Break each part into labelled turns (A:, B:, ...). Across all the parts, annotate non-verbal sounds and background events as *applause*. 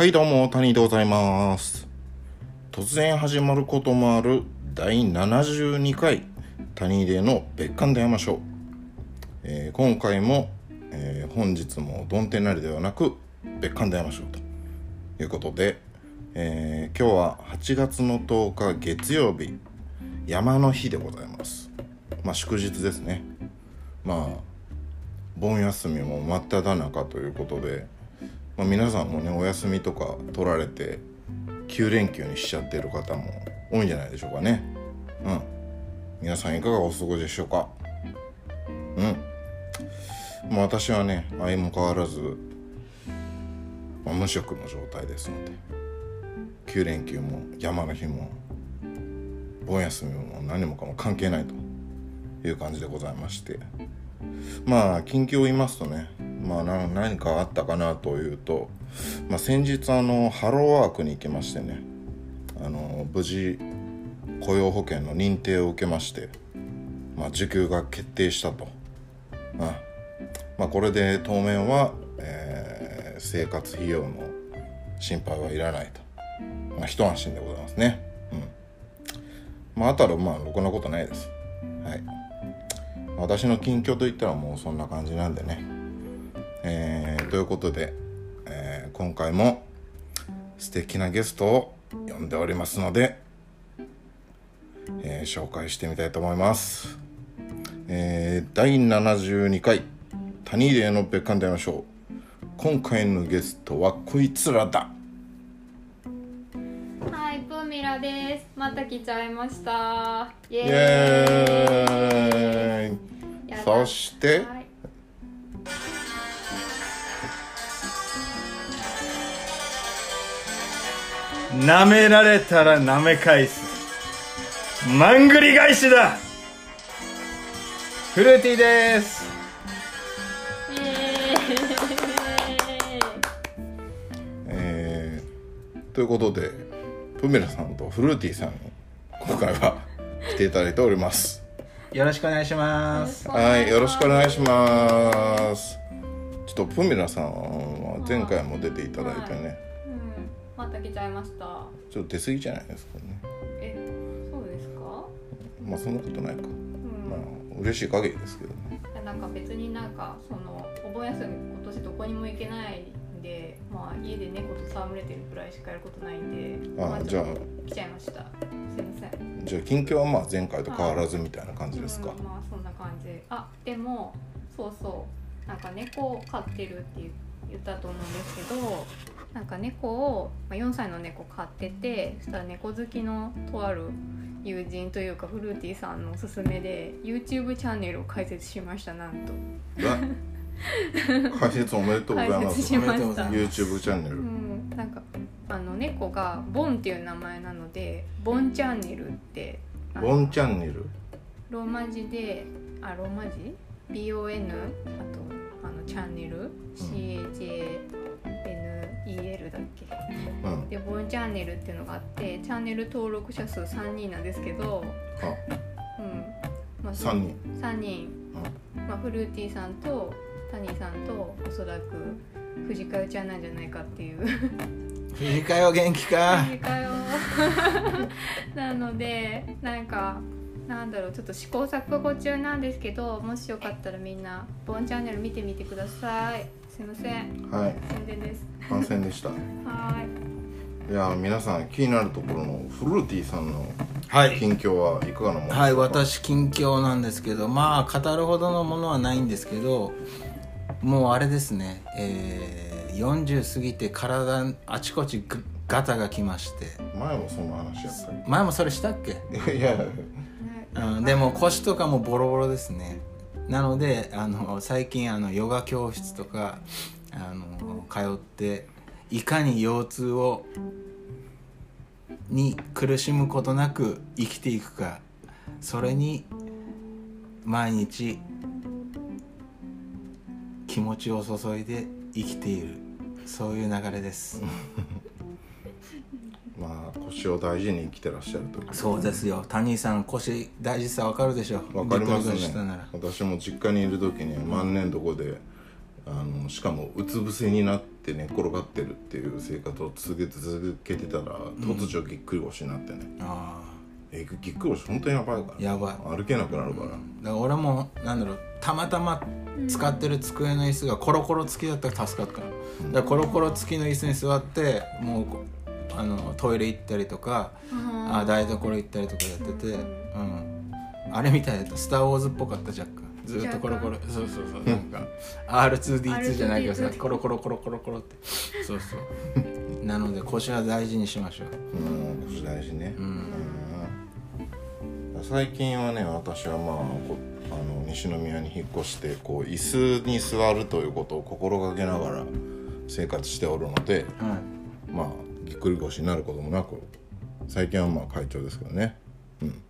A: はいどうも谷でございます。突然始まることもある第72回谷での別館で会いましょう、えー今回も、えー本日もドンテなりではなく別館で会いましょうと。いうことで、えー今日は8月の10日月曜日山の日でございます。まあ祝日ですね。まあ盆休みも真っ只中ということで、まあ、皆さんもねお休みとか取られて9連休にしちゃってる方も多いんじゃないでしょうかね。うん。皆さんいかがお過ごしでしょうか。うん。まあ私はね相も変わらず、まあ、無職の状態ですので9連休も山の日も盆休みも何もかも関係ないという感じでございまして。まあ近況を言いますとねまあ何かあったかなというと、まあ、先日あのハローワークに行きましてねあの無事雇用保険の認定を受けまして、まあ、受給が決定したと、うんまあ、これで当面は、えー生活費用の心配はいらないと、まあ、一安心でございますね。うん。まああとはまあろくなことないです。はい。私の近況といったらもうそんな感じなんでね。えーということで、えー今回も素敵なゲストを呼んでおりますので、えー紹介してみたいと思います。えー第72回谷入の別館で会いましょう。今回のゲストはこいつらだ。
B: はい、プーミラです。また来ちゃいました。イエ
A: ーイ。そして、
B: はい、
C: 舐められたら舐め返す。マングリ返しだ。フルーティーです。
B: イエ
A: えーということでプメラさんとフルーティーさんに今回は来ていただいております。
C: よろしくお願いします。
A: はいよろしくお願いします。ちょっとプメラさんは前回も出ていただいてね。
B: うん、また来ちゃいました。
A: ちょっと出過ぎじゃないですかね。
B: え、そうですか？
A: まあそんなことないか。
B: うん。
A: まあ嬉しい限りですけどね。
B: なんか別になんかそのお盆休み今年どこにも行けないんで、まあ家で猫と戯れてるくらいしかやることないんで、
A: あ
B: ま
A: じゃあ
B: 来ちゃいました。すいません。
A: じゃあ近況はまあ前回と変わらずみたいな感じですか？
B: うん、まあそんな感じあでもそうそうなんか猫を飼ってるって言言ったと思うんですけどなんか猫を、まあ、4歳の猫飼っててそしたら猫好きのとある友人というかフルーティーさんのおすすめで YouTube チャンネルを開設しましたなんと
A: あ解説おめでとうございます。
B: しました。
A: YouTube チャンネル。
B: うん、なんかあの猫がボンっていう名前なのでボンチャンネルって
A: ボンチャンネル？
B: ローマ字であローマ字 ?BON あとあのチャンネル？CHANNEL だっけ？
A: うん。
B: でボンチャンネルっていうのがあってチャンネル登録者数3人なんですけど
A: あ。
B: うん。まあ
A: 3人。
B: 3人、まあ、フルーティーさんと谷さんとおそらく藤川ちゃんなんじゃないかっていう。
C: 藤川は元気か。
B: 藤川よ *laughs* なのでなんかなんだろうちょっと試行錯誤中なんですけどもしよかったらみんなボンチャンネル見てみてください。すいません。
A: はい。
B: 宣伝です。
A: 反戦でした。
B: は
A: い。や皆さん気になるところのフルーティーさんの
C: はい。
A: 近況はいかがなものですか？
C: はい私近況なんですけどまあ語るほどのものはないんですけどもうあれですね。えー、40過ぎて体あちこちぐガタがきまして。
A: 前もそんな話やったっ
C: 前もそれしたっけ
A: け？いや。
C: うん、でも腰とかもボロボロですね。なのであの最近あのヨガ教室とかあの通っていかに腰痛をに苦しむことなく生きていくかそれに毎日気持ちを注いで生きている。そういう流れです。*laughs*
A: まあ腰を大事に生きてらっしゃると。
C: そうですよ。谷井さん腰大事さわかるでしょ。
A: わかりますね。私も実家にいる時に万年床であのしかもうつ伏せになって寝っ転がってるっていう生活を続けて続けてたら突如ぎっくり腰になってね、
C: あ
A: えぎっくり腰本当にやばいから。
C: やばい。
A: 歩けなくなるから、
C: あだから俺もなんだろうたまたま使ってる机の椅子がコロコロ付きだったら助かったの、だからコロコロ付きの椅子に座ってもうこあのトイレ行ったりとか、あ台所行ったりとかやってて、うん、あれみたいだった「スター・ウォーズ」っぽかった若干。ずっとコロコロ。そうそうそう。なんか R2D2 じゃないけどさ
B: R2D2
C: コロコロコロコロコロって。そうそう。*laughs* なので腰は大事にしましょう。
A: うん。腰大事ね、
C: うん
A: うん最近はね私はまあこあの西宮に引っ越してこう椅子に座るということを心がけながら生活しておるので
C: はい。
A: まあぎっくり腰になることもなく最近はまあ会長ですけどね。うん。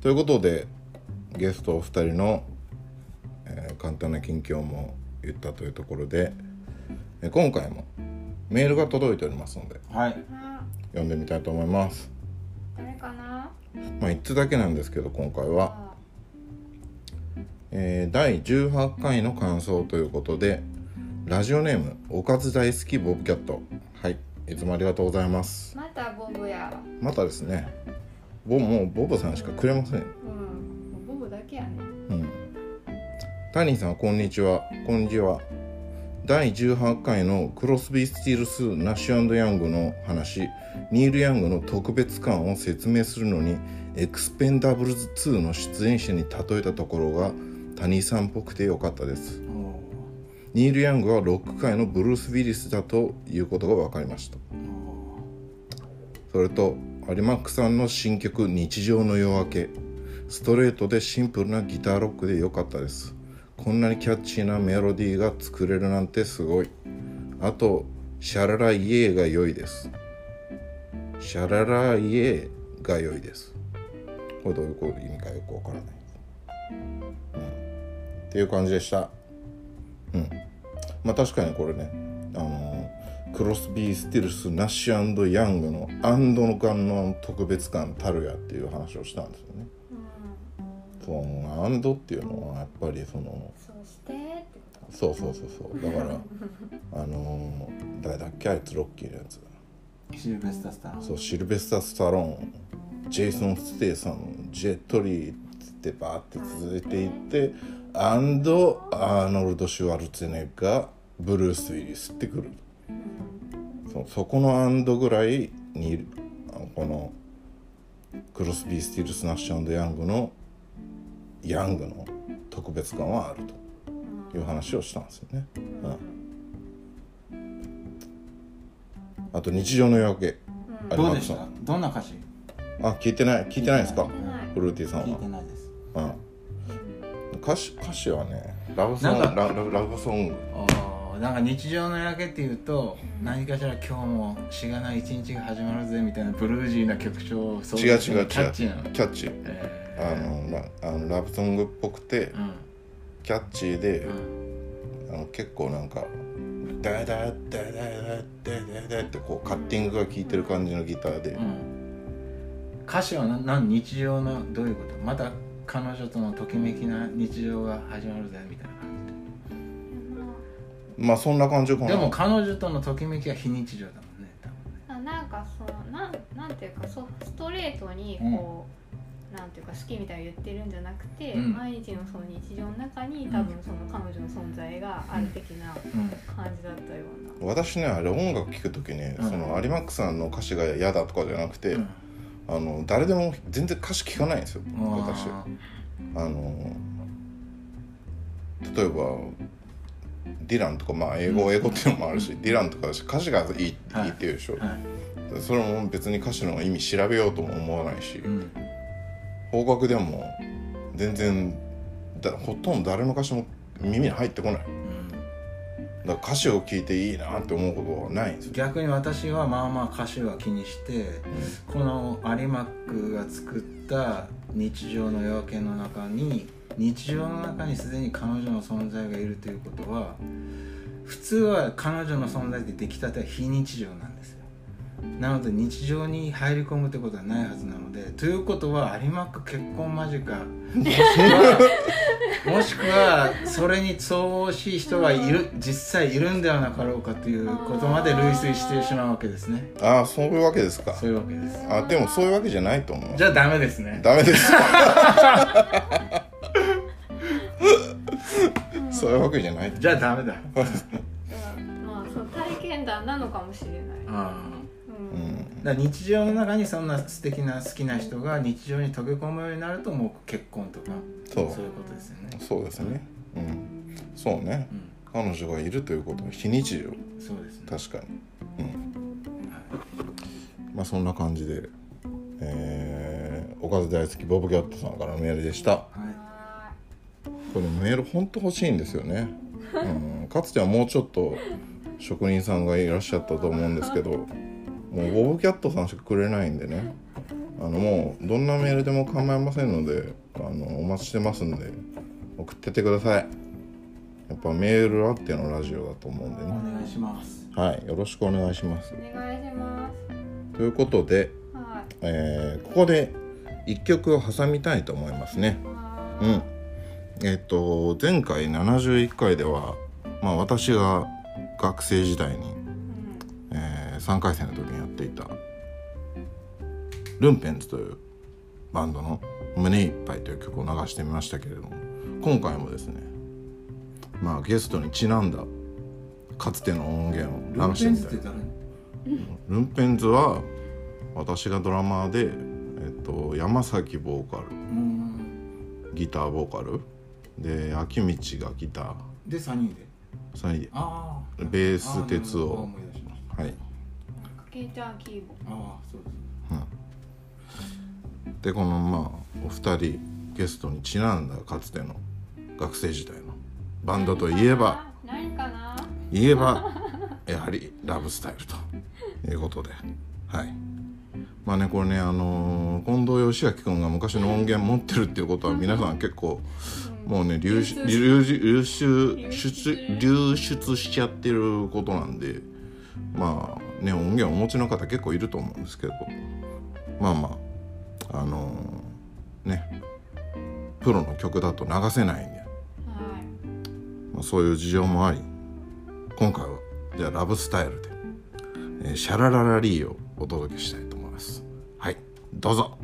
A: ということでゲストお二人の、えー簡単な近況も言ったというところで、えー今回もメールが届いておりますので
C: はい。
B: あ
A: 読んでみたいと思います。
B: 誰かな？
A: まあ1つだけなんですけど今回は、
B: あ
A: えー第18回の感想ということでラジオネームおかず大好きボブキャット。はいいつもありがとうございます。
B: またボブや。
A: またですね。ボもうボブさんしかくれません。
B: うん。ボブだけやね。
A: うん。タニーさんこんにちは。こんにちは第18回のクロスビー・スティールス・ナッシュヤングの話ニール・ヤングの特別感を説明するのにエクスペンダブルズ2の出演者に例えたところがタニーさんっぽくてよかったです。
C: お
A: ニール・ヤングはロック界のブルース・ウィリスだということが分かりました。それと有マックさんの新曲「日常の夜明け」ストレートでシンプルなギターロックで良かったですこんなにキャッチーなメロディーが作れるなんてすごい。あとシャラライエーが良いです。シャラライエーが良いです。これどういう意味かよくわからない、うん、っていう感じでした。うん。まあ確かにこれねあのクロスビー・スティルスナッシュヤングの and の感の特別感たるやっていう話をしたんですよね。その and っていうのはやっぱりその
B: そう
A: そうそうそうそう。だから *laughs* あの誰だっけあいつロッキーのやつ。
C: シルベスタスター
A: そうシルベスタ・スタローン。ジェイソン・ステイサムジェットリーってバーって続いていって and アーノルド・シュワルツェネッガーブルース・ウィリスってくる。そそこの and ぐらいにあのこのクロスビー・スティルス・ナッシュヤングのヤングの特別感はあるという話をしたんですよね。うん、あと日常の夜明け、あれ
C: どうでした？どんな歌詞？
A: あ聞いてない。聞いてないですか？フルーティーさん
C: 聞い
A: は
C: てないです。
A: うん、歌詞歌詞はねラブソングラララブソング。
C: なんか日常の夜明けっていうと何かしら今日もしがない一日が始まるぜみたいなブルージーな曲調そう
A: 違う違う違う。
C: キャッチーなの
A: キャッチー。
C: え
A: あのラあのラブソングっぽくて、
C: うん、
A: キャッチーで、
C: うん、
A: あの結構なんか「ダダダダダダダ」ってこうカッティングが効いてる感じのギターで、
C: うん、歌詞は何？日常のどういうこと？また彼女とのときめきな日常が始まるぜみたいな感じで。
A: まあそんな感じかな。
C: でも彼女とのときめきは非日常だもんね多ね。
B: なんかそのなんなんていうかそストレートにこう、なんていうか好きみたいに言ってるんじゃなくて、
C: うん。
B: 毎日のその日常の中に多分その彼女の存在がある的な
C: うん。
B: 感じだったような、
A: 私ねあれ音楽聴く時ね、
C: うん。
A: その有マックさんの歌詞が嫌だとかじゃなくて、
C: うん。
A: あの誰でも全然歌詞聞かないんですよ私。
C: あ
A: あの例えばディランとかまあ英語、
C: うん。
A: 英語っていうのもあるし、ディランとかだし歌詞がいい,、
C: はい。
A: い、いって言うでしょ、
C: ーはい。
A: それも別に歌詞の意味調べようとも思わないし、
C: うん
A: 邦楽でも全然だほとんど誰の歌詞も耳に入ってこない。だか
C: うん
A: ら歌詞を聞いていいなって思うことはないんですよ、
C: 逆に私はまあまあ歌詞は気にしてこの有馬クが作った日常の夜明けの中に日常の中にすでに彼女の存在がいるということは普通は彼女の存在って出来たては非日常なんですよなので日常に入り込むってことはないはずなのでということは有馬区結婚間近。もしくはもしくはそれに相応しい人がいる実際いるんではなかろうかということまで類推してしまうわけですね。
A: ああそういうわけですか。
C: そういうわけです。
A: あでもそういうわけじゃないと思う。
C: じゃあダメですね。
A: ダメです。*laughs* そういうわけじゃない
C: じゃあダメだ。
B: う *laughs* んまあそう体験談なのかもしれない、
C: あ
B: う
A: うんん
C: だから日常の中にそんな素敵な好きな人が日常に溶け込むようになるともう結婚とか
A: そう。
C: いうことですよね。
A: そうですね。うん。そうね。
C: うん。
A: 彼女がいるということは非日常。
C: そうですね。
A: 確かに。うん。
C: はい。
A: まあそんな感じでえーおかず大好きボブキャットさんからのメールでした。
C: はい。
B: は
A: これメール本当欲しいんですよね、うん、かつてはもうちょっと職人さんがいらっしゃったと思うんですけどもうボブキャットさんしかくれないんでね。あのもうどんなメールでも構いませんのであのお待ちしてますんで送ってってください。やっぱメールあってのラジオだと思うんで
C: お
A: ね
C: 願いします。
A: はいよろしくお願いします。
B: いお願いしま
A: ということで、
B: すはい。
A: えーここで一曲を挟みたいと思いますね。
B: は
A: うん。えっ、と前回71回では、まあ、私が学生時代に、
B: いうん。
A: え3回生の時にやっていた。ルンペンズというバンドの「胸いっぱい」という曲を流してみましたけれども今回もですねまあゲストにちなんだかつての音源を流してみたい
C: ルンペンズ
A: は私がドラマーで、えっと、山崎ボーカル
C: うん。
A: ギターボーカルで秋道がギター。
C: で3人で。
A: それに
C: ああ
A: ベース鉄を。はい
B: かけちゃんキーボ
C: ああそうです
A: でこのまあお二人ゲストにちなんだかつての学生時代のバンドといえば
B: 何かな？
A: 言えばやはりラブスタイルということで。はい。まあねこれねあのー近藤義明君が昔の音源持ってるっていうことは皆さん結構もうね流出流出流出出。流出しちゃってることなんでまあね音源をお持ちの方結構いると思うんですけど。まあまああのーねプロの曲だと流せないんで。
B: はい。
A: まあ、そういう事情もあり今回はじゃあラブスタイルで、えーシャラララリーをお届けしたいと思います。はいどうぞ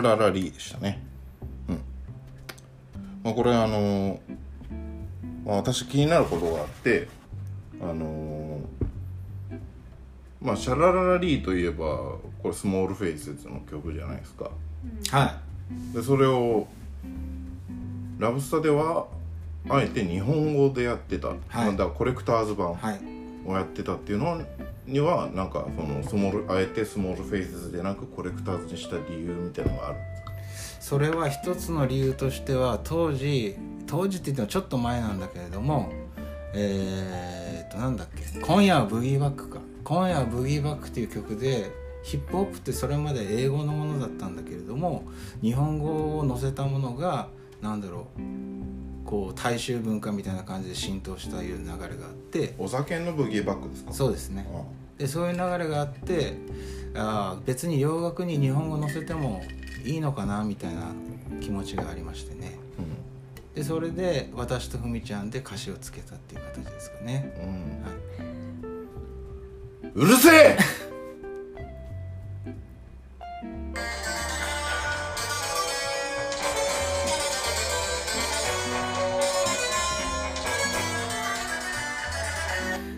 D: シャラララリ
A: ーでしたね。うん。まあこれあのまあ、私気になることがあってあのまあシャラララリーといえばこれスモールフェイスの曲じゃないですか。
C: は
A: でそれをラブスタではあえて日本語でやってた、まあだからコレクターズ版
C: いはい。
A: をやってたっていうのにはなんかそのスモールあえてスモールフェイスでなくコレクターズにした理由みたいなのがある
C: それは一つの理由としては当時当時って言ってもちょっと前なんだけれどもえー、っとなんだっけ「今夜はブギーバック」か「今夜はブギーバック」っていう曲でヒップホップってそれまで英語のものだったんだけれども日本語を載せたものがなんだろうこう大衆文化みたいな感じで浸透したいう流れがあって
A: お酒のブギーバックですか？
C: そうですね。
A: あ
C: でそういう流れがあってあー別に洋楽に日本語載せてもいいのかなみたいな気持ちがありましてね。でそれで私とふみちゃんで歌詞をつけたっていう形ですかね、
A: うん、うん、うるせえ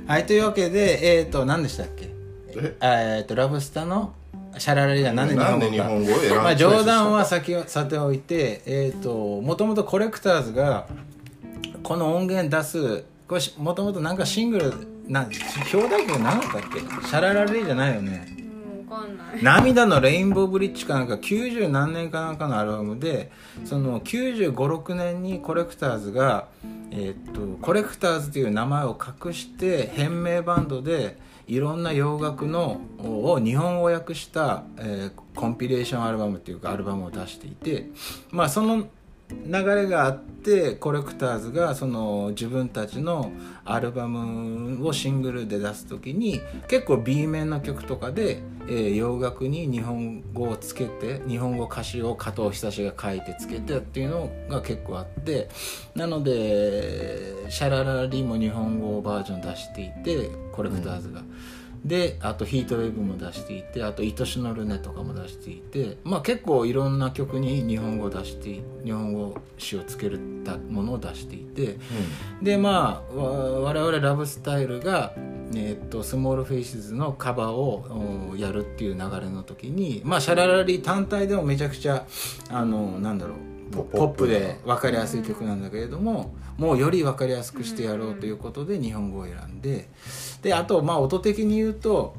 C: はい、というわけでえっ、ー、と何でしたっけ？
A: え？
C: っ、とラブスタのシャララリがなんで日本語か？
A: なんで日本語を選んだ？
C: まあ冗談は先はさておいてえっ、ともともとコレクターズがこの音源出すこれもともとなんかシングルな表題曲何だったっけ？シャララリじゃないよね
B: かんない。
C: 涙のレインボーブリッジかなんか90何年かなんかのアルバムでその9 5 6年にコレクターズが、えーっとコレクターズという名前を隠して変名バンドでいろんな洋楽のを日本語訳した、えーコンピレーションアルバムっていうかアルバムを出していてまあその流れがあってコレクターズがその自分たちのアルバムをシングルで出す時に結構 B 面の曲とかで、えー洋楽に日本語をつけて日本語歌詞を加藤久志が書いてつけてっていうのが結構あってなので「シャララリ」も日本語バージョン出していてコレクターズが。であとヒートウェーブも出していてあと「愛しのルネ」とかも出していてまあ結構いろんな曲に日本語を出して日本語詞をつけたものを出していてでまあわ我々ラブスターが、えーっとスモールフェイシズのカバーをおやるっていう流れの時にまあシャララリ単体でもめちゃくちゃあのなんだろう
A: ポ
C: ポップで分か。りやすい曲なんだけれどももうより分かりやすくしてやろうということで日本語を選んでであとまあ音的に言うと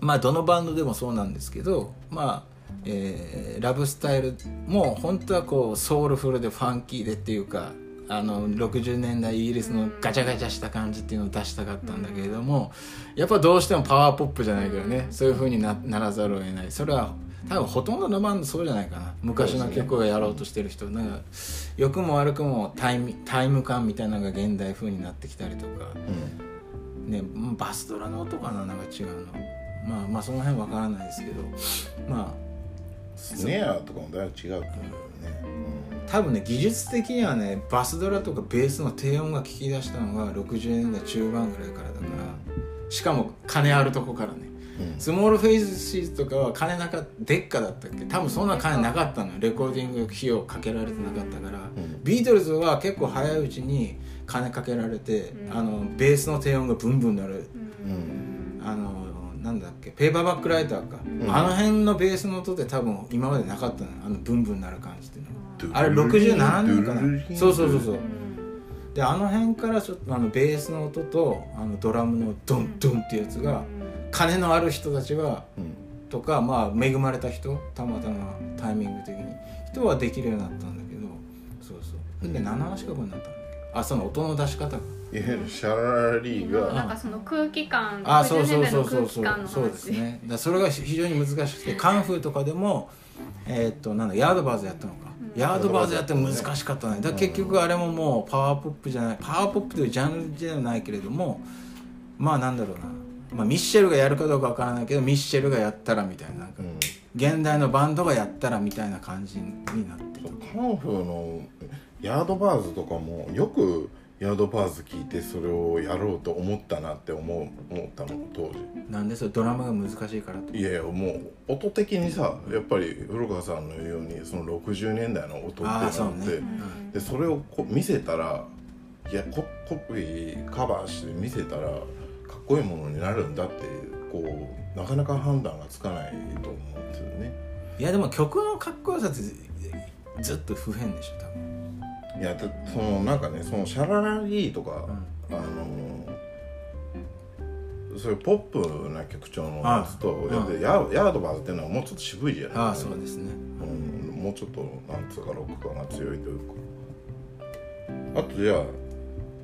C: まあどのバンドでもそうなんですけどまあえーラブスタイルも本当はこうソウルフルでファンキーでっていうかあの60年代イギリスのガチャガチャした感じっていうのを出したかったんだけれどもやっぱどうしてもパワーポップじゃないからねそういう風になならざるを得ない。それは多分ほとんどのバンドそうじゃないかな。昔の曲をやろうとしてる人。なんか良くも悪くもタイムタイム感みたいなのが現代風になってきたりとかねバスドラの音かななんか違うの。まあまあその辺わからないですけど。まあ
A: スネアとかもだいぶ違うと思うよね、
C: 多分ね技術的にはねバスドラとかベースの低音が聞き出したのが60年代中盤ぐらいからだから。しかも金あるとこからね。
A: うん。
C: スモールフェイスシーズとかは金なかったデッカだったっけ。多分そんな金なかったのよ。レコーディング費用かけられてなかったから、
A: ん。
C: ビートルズは結構早いうちに金かけられて、
B: うん。
C: あのベースの低音がブンブンなる。
A: うん。
C: あのなんだっけペーパーバックライターか、
A: ん。
C: あの辺のベースの音で多分今までなかったのよ。あのブンブンなる感じっていうのは。あれ67年かなそうそうそうそう
B: うん
C: であの辺からちょっとあのベースの音とあのドラムのドンドンっていうやつが金のある人たちは
A: うん
C: とかまあ恵まれた人たまたまタイミング的に人はできるようになったんだけどそうそうで7話資格になったんだっけあその音の出し方が。
A: いわゆるシャララリーが。
B: なんかその空気感
C: あそう
B: 60
C: そうそうそう。そう
B: 感の話。
C: そうですね。だそれが非常に難しくてカンフーとかでもえーっとなんだヤードバーズやったのか、ヤードバーズやっても難しかったねだ結局あれももうパワーポップじゃないパワーポップというジャンルじゃないけれどもまあなんだろうな、まあ、ミッシェルがやるかどうかわからないけどミッシェルがやったらみたいななんか
A: うん。
C: 現代のバンドがやったらみたいな感じになってる。
A: カンフーのヤードバーズとかもよくヤードパーズ聞いてそれをやろうと思ったなって思う思ったの当時。
C: なんでそれドラマが難しいからと？
A: いやいやもう音的にさやっぱり古川さんの言うようにその60年代の音っていうのがあって
C: そうね。
B: うん。
A: でそれをこ見せたらいやココピーカバーして見せたらかっこいいものになるんだってこうなかなか判断がつかないと思うんですよね。
C: いやでも曲のかっこよさってずっと不変でしょ多分
A: いやだそのなんかねそのシャララリーとか、あのそういうポップな曲調のやつと、ヤーヤードバーズっていうのはもうちょっと渋いじゃない？
C: ああそうですね。
A: うん、もうちょっとなんつうかロック感が強いというか。あとじゃあ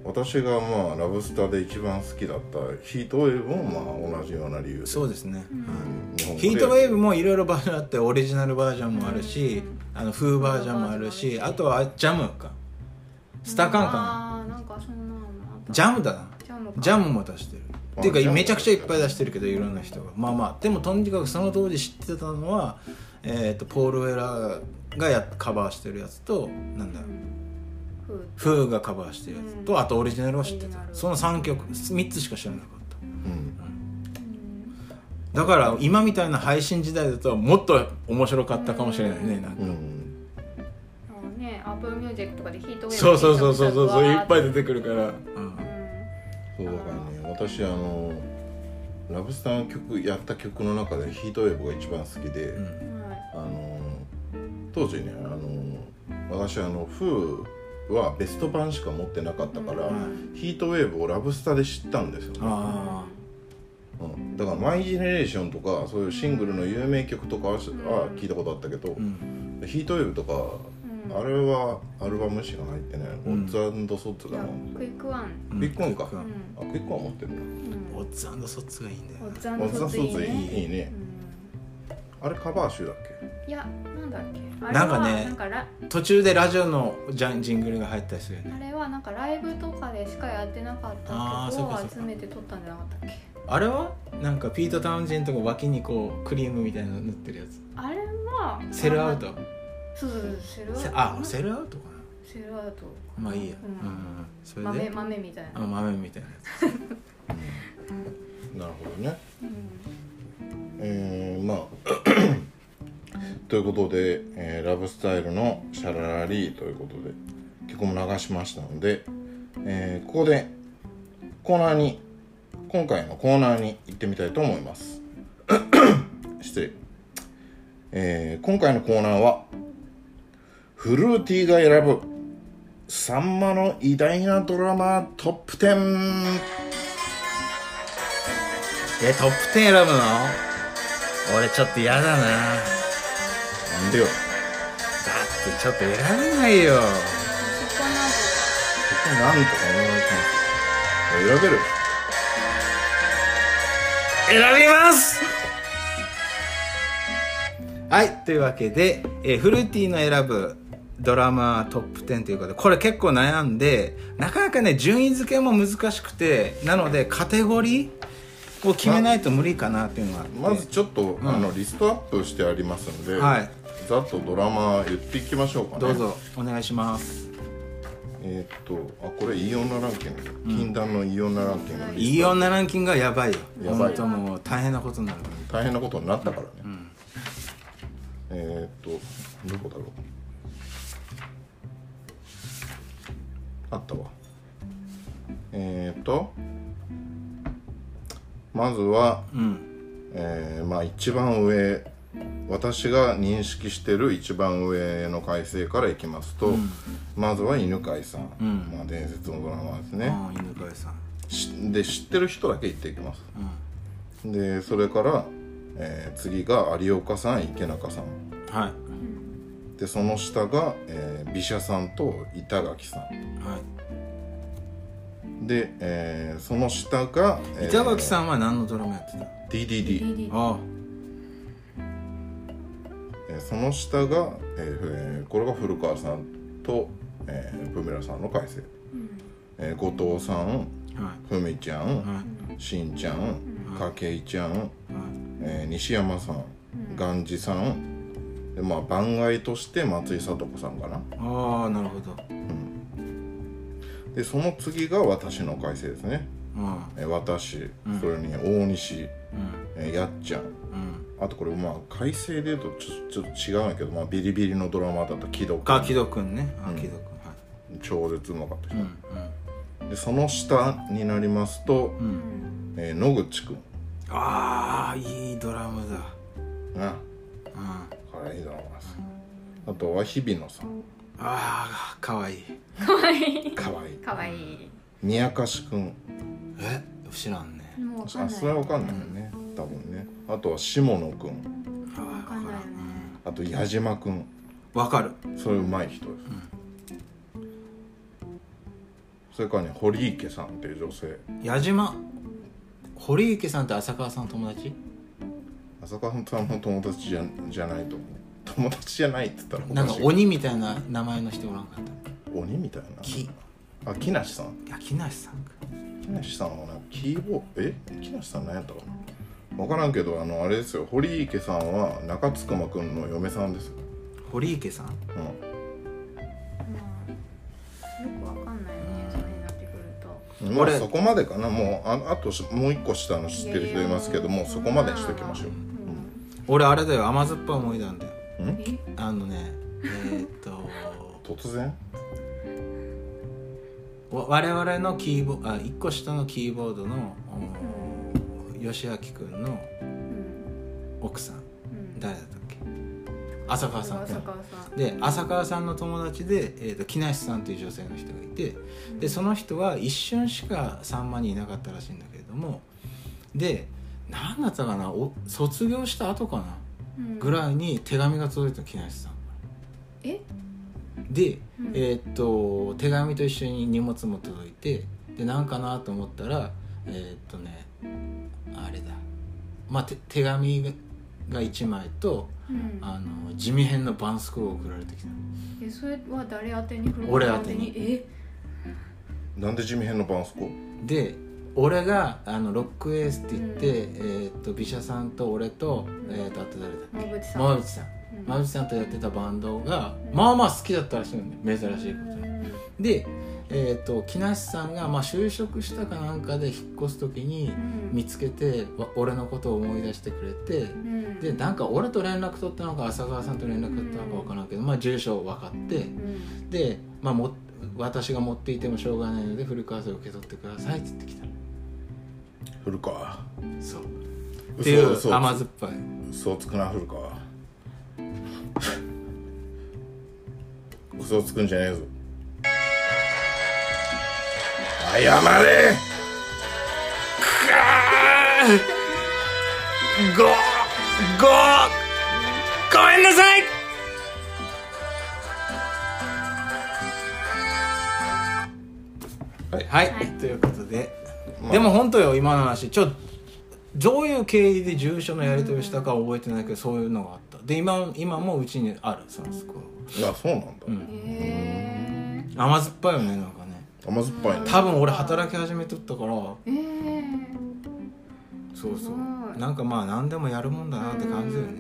A: 私がまあラブスターで一番好きだったヒートウェーブもまあ同じような理由で。
C: そうですね、
A: 日本語で。
C: ヒートウェーブもいろいろバージョンあってオリジナルバージョンもあるし、あの風バージョンもあるしあとはジャムかスタカンかな
B: あーなんかそんなのあった。
C: ジャムだな。
B: ジャムか。
C: ジャムも出してる。
A: あ
C: っていうか
A: ジャム。
C: めちゃくちゃいっぱい出してるけどいろんな人が。まあまあでもとにかくその当時知ってたのは、えー、とポール・ウェラーがやカバーしてるやつとなんだ
B: フー
C: フーがカバーしてるやつと、
B: うん。
C: あとオリジナルは知ってた。
B: オリジナル。
C: その3曲3つしか知らなかった。
A: うん。
C: だから今みたいな配信時代だともっと面白かったかもしれないねなんか、
A: うん
B: アップルミュージックとかでヒートウェーブ
C: そうそうそうそうそうそういっぱい出
B: て
C: てくるから、うん。
B: うん
A: そうだからね。私あのラブスターの曲やった曲の中でヒートウェーブが一番好きで、
C: うん。
B: はい
A: あの当時ねあの私あのフーはベスト版しか持ってなかったから、
B: うん。
A: ヒートウェーブをラブスタで知ったんですよ。ね、
C: あ。
A: うん、だからマイジェネレーションとかそういうシングルの有名曲とかは,、は聞いたことあったけど、
C: あうん。
A: ヒートウェーブとか、
B: うん。
A: あれはアルバムしか入ってない、
C: うん。
A: オッズソッズだ
B: いや
A: もん
B: クイックワン。
C: うん。
A: クイックワンか。
C: クイックワン
A: あクイックワン持ってるな
B: うん。
C: オッズソッズがいいんだよ
B: オッズ
A: オッズソッズい
B: ね
A: い。いいねあれカバー集だっけ？
B: いやなんだっけ？あれは
C: なんかね途中でラジオのジャンジングルが入ったりするよね。
B: あれはなんかライブとかでしかやってなかった曲を
C: そうかそうか。
B: 集めて撮ったんじゃなかったっけ？
C: あれは？なんかピート・タウンゼントが脇にこうクリームみたいなの塗ってるやつ。
B: あれは
C: セルアウト
B: そうそうそうセルアウ
C: せ
B: ト
C: あセルアウトか
B: セルアウト。
C: なまあいいや。
B: うん。
C: うんうんうん。それ
B: 豆
C: で？
B: 豆みたいな。
C: あ豆みたいなや
A: なるほどね。
B: うん。
A: えー、まあ *coughs* ということで、えーラブスタイルのシャララリーということで曲も流しましたので、えーここでコーナーに今回のコーナーに行ってみたいと思います。*coughs* 失礼、えー今回のコーナーはフルーティーが選ぶ。さんまの偉大なドラマトップ10
C: つえトップ10選ぶの？俺ちょっと嫌だな。だ
A: なんでよ。
C: ってちょっと選べないよ。
B: そこな
A: そこなんとかお願いします選べる。
C: 選びます！はいというわけで、えーフルーティーの選ぶドラマトップ10ということでこれ結構悩んでなかなかね順位付けも難しくてなのでカテゴリーを決めないと無理かなっていうのがあって。
A: まずちょっと、あのリストアップしてありますので、
C: はい。
A: ざっとドラマ言っていきましょうかね。
C: どうぞお願いします。
A: えーっとあこれいい女ランキング。禁断のいい女ランキングのリスト
C: いい女ランキングはやばいよ。
A: やばい
C: もう大変なことになる
A: 大変なことになったからね、えーっとどこだろうあったわ。えーっとまずは、
C: うん。
A: えーまあ一番上私が認識してる一番上の改正からいきますと、まずは犬飼さん、
C: ん。
A: まあ、伝説のドラマですね、
C: 犬飼さん。
A: しで知ってる人だけ言っていきます、でそれから、えー次が有岡さん池中さん。
C: はい。
A: でその下が、えー、美写さんと板垣さん
C: はい。
A: で、えーその下が、えー
C: 板垣さんは何のドラマやってた
A: ？DDD、
B: DD
C: あ
A: えーその下が、えーこれが古川さんと、えー、ブメラさんの改正、えー後藤さん
C: あはい。
A: ふみちゃん、
C: はい。
A: しんちゃん筧ちゃん、
C: はい。
A: えー西山さん元次さん。でまあ番外として松井聡子さんかな。
C: ああなるほど
A: でその次が私の改正ですね。
C: うん。
A: え私、
C: うん。
A: それに大西。
C: うん。
A: えやっちゃん。
C: うん。
A: あとこれまあ改正で言うとちょちょっと違うんやけど、まあ、ビリビリのドラマだった木戸
C: あ木戸くんね。あ
A: うん。
C: 木戸くんはい。
A: 超絶うまかった人、
C: うん
A: でその下になりますと、
C: うん。うん
A: えー野口くん
C: ああいいドラムだ。
A: な。
C: うん。
A: これいいドラマです。あとは日比野さん
C: ああかわいい。
B: かわいい。
A: かわいい。
B: かわいい。
A: 宮貸くん
C: え？知らんね。
A: あ
B: もうわかんない。
A: それはわかんないよね。多分ね。あとは下野くん
C: あー
B: わかんないよね
A: あと矢島くん
C: わかる。
A: それうまい人です、それからね堀池さんっていう女性。
C: 矢島？堀池さんって浅川さんの友達？
A: 浅川さんの友達じゃじゃないと思う友達じゃないって言ったらお
C: なんか
A: かしい
C: 鬼みたいな名前の人おらんかった。
A: 鬼みたいな？
C: 木。
A: あ木梨さん？
C: いや木梨さんか。
A: 木梨さんはなんかキーボーえ？木梨さん何やったかな？分からんけどあのあれですよ。堀池さんは中津熊くんの嫁さんですよ、
C: 堀池さん？
A: うん、
B: まあよくわかんないよねそれになってくると。
A: まあ
C: 俺
A: そこまでかな。もうああとしもう一個下の知ってる人いますけどもそこまでにしときましょう。
C: 俺あれだよ。甘酸っぱい思い出なんだよ。
A: う
C: あのねえーっと *laughs*
A: 突然？
C: わ我々のキーボあ一個下のキーボードのお吉明くんの
B: うん。
C: 奥さん。
B: うん。
C: 誰だったっけ？浅川さん
B: 浅川さん。
C: で浅川さんの友達で、えー、と木梨さんという女性の人がいてでその人は一瞬しかさんまにいなかったらしいんだけれどもで何だったかな？お卒業した後かな？
B: うん
C: ぐらいに手紙が届いた木梨さん。
B: え？
C: で、
B: うん。
C: えーっと手紙と一緒に荷物も届いてで何かなと思ったらえーっとねあれだ。まあて手紙が1枚と
B: うん。
C: あの地味編の絆創膏が送られてきた
B: えそれは誰宛てに？古
C: 俺
B: 川
C: 宛てに？
B: え？
A: なんで地味編のバンスコ
C: で俺があのロックエースって言って、えーっと美写さんと俺と,、えーっとあと誰だ
B: 馬渕さん。
C: 馬渕さん。
B: うん。
C: 馬渕さんとやってたバンドがまあまあ好きだったらしいんだよ珍しいことに。で、えー、と木梨さんが、まあ、就職したかなんかで引っ越す時に
B: うん。
C: 見つけてわ俺のことを思い出してくれて
B: うん。
C: でなんか俺と連絡取ったのか浅川さんと連絡取ったのか分からんけど、まあ、住所分かって
B: うん。
C: で、まあ、も私が持っていてもしょうがないので古川さん受け取ってくださいって言ってきた
A: 古川。
C: そう。っ
A: 嘘
C: ていう
A: 嘘。
C: 甘酸っぱい。
A: 嘘つくな古川。嘘つくんじゃねえぞ。謝れ。
C: ごごごめんなさい、はい。はい。ということで、
A: まあ。
C: でも本当よ今の話。ちょどういう経緯で住所のやり取りしたかは覚えてないけどそういうのがあった。で今今もうちにあるそのスコ
A: いやそうなんだ、
C: うん。
B: へ
C: 甘酸っぱいよねなんかね。
A: 甘酸っぱいね。
C: 多分俺働き始めとったから。
B: えええ
C: そうそう。
B: すごい。
C: なんかまあ何でもやるもんだなって感じだよね、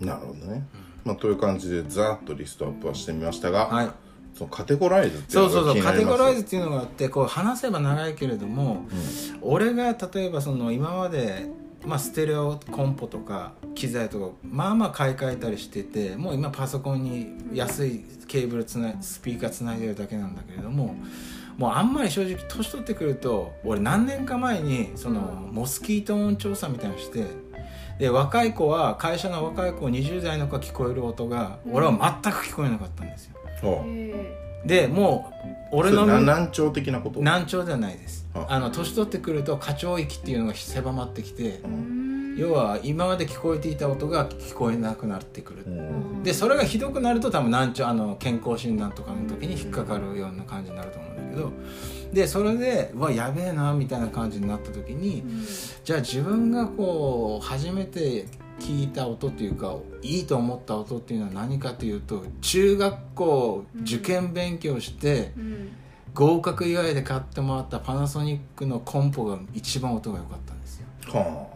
A: うん。なるほどね、まあ、という感じでざっとリストアップはしてみましたが、
C: うん、はい
A: そのカテゴライズっていう
C: そうそうそうカテゴライズっていうのがあってこう話せば長いけれども、俺が例えばその今まで、まあ、ステレオコンポとか機材とかまあまあ買い替えたりしててもう今パソコンに安いケーブルつないスピーカーつないでるだけなんだけれどももうあんまり正直年取ってくると俺何年か前にそのモスキート音調査みたいなのしてで若い子は会社の若い子20代の子が聞こえる音が俺は全く聞こえなかったんですよ。でもう俺の
A: 難聴的なこと？
C: 難聴ではないです。
A: あ。
C: あの年取ってくると過聴域っていうのが狭まってきて要は今まで聞こえていた音が聞こえなくなってくる。
A: うん。
C: でそれがひどくなると多分難聴あの健康診断とかの時に引っかかるような感じになると思うんだけど。でそれでうわやべえなみたいな感じになった時にじゃあ自分がこう初めて聞いた音っていうかいいと思った音っていうのは何かというと中学校受験勉強して
B: うん。
C: 合格以外で買ってもらったパナソニックのコンポが一番音が良かったんですよ。
A: は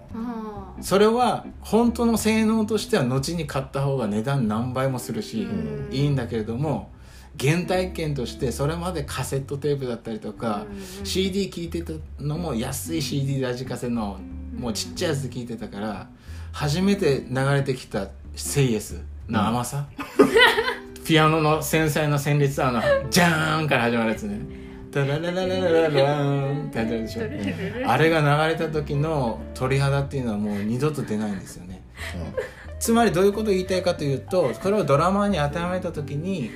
B: あ
C: それは本当の性能としては後に買った方が値段何倍もするし、
B: うん。
C: いいんだけれども原体験としてそれまでカセットテープだったりとか、CD 聴いてたのも安い CD ラジカセのもうちっちゃいやつで聴いてたから初めて流れてきた「セイエス」の甘さ、*laughs* ピアノの繊細な旋律あの「ジャーン!」から始まるやつね「タラララララララーン」って始まるでしょ。あれが流れた時の鳥肌っていうのはもう二度と出ないんですよねつまりどういうことを言いたいかというとこれをドラマーに当てはめた時に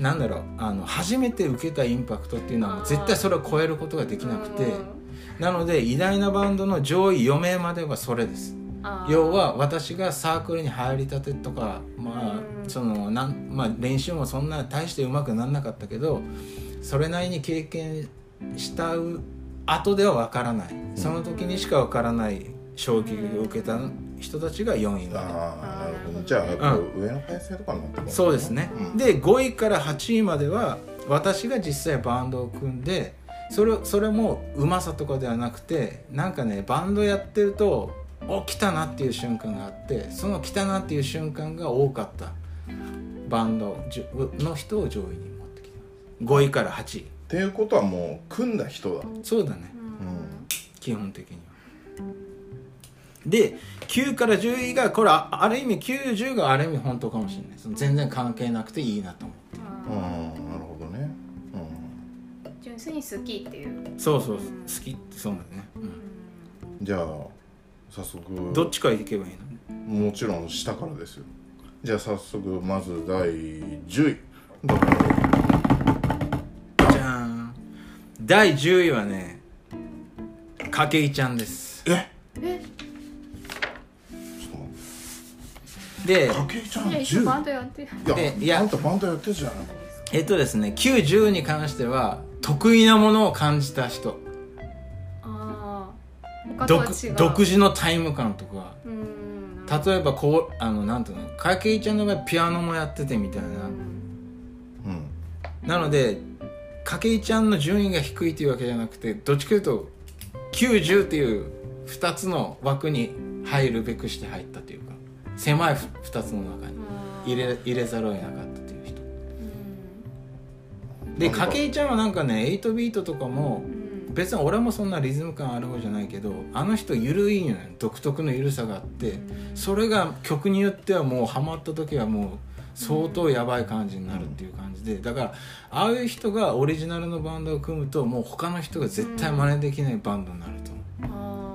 C: なんだろうあの初めて受けたインパクトっていうのは絶対それを超えることができなくてなので偉大なバンドの上位4名まではそれです要は私がサークルに入りたてとかまあ
B: うん
C: そのなん、まあ、練習もそんな大してうまくならなかったけどそれなりに経験した後では分からない。その時にしか分からない衝撃を受けた人たちが4位まで。
A: ああなるほど。じゃあやっぱ上の体制とかになってくるの
C: そうですね、
A: うん。
C: で5位から8位までは私が実際バンドを組んでそれそれもうまさとかではなくてなんかねバンドやってるとお来たなっていう瞬間があってその来たなっていう瞬間が多かった。バンドじゅの人を上位に持ってきてます5位から8位。
A: っていうことはもう組んだ人だ。
C: そうだね。
A: うん。
C: 基本的には。で9から10位がこれあある意味90がある意味本当かもしれない。その全然関係なくていいなと思う
A: うん。なるほどね。
B: 純粋に好きっていう。
C: そうそう、
B: うん。
C: 好きってそうだね、うん
A: うん。じゃあ早速。
C: どっちからいけばいいの？
A: もちろん下からですよ。じゃあ早速まず第10位。
C: じゃーん。第10位はね筧ちゃんです。
A: え？
C: で
A: 筧ちゃん
B: いや一緒バン
A: 10
B: ドやってる
A: いや
C: でいや
A: あんたバンドやってるじゃん
C: えっとですね90に関しては得意なものを感じた人独独自のタイム感とか。
B: うん。
C: 例えばこうあのなんていうの？筧ちゃんの場合ピアノもやっててみたいな、
B: うん。
A: うん
C: なので筧ちゃんの順位が低いというわけじゃなくてどっちかというと90っていう2つの枠に入るべくして入ったというか狭い2つの中に入れ入れざるを得なかったという人。で
A: なんか
C: 筧ちゃんはなんかね8ビートとかも
B: うん
C: 別に俺もそんなリズム感ある方じゃないけどあの人緩いのよ独特の緩さがあってそれが曲によってはもうハマった時はもう相当やばい感じになるっていう感じでだからああいう人がオリジナルのバンドを組むともう他の人が絶対真似できないバンドになると思
B: あ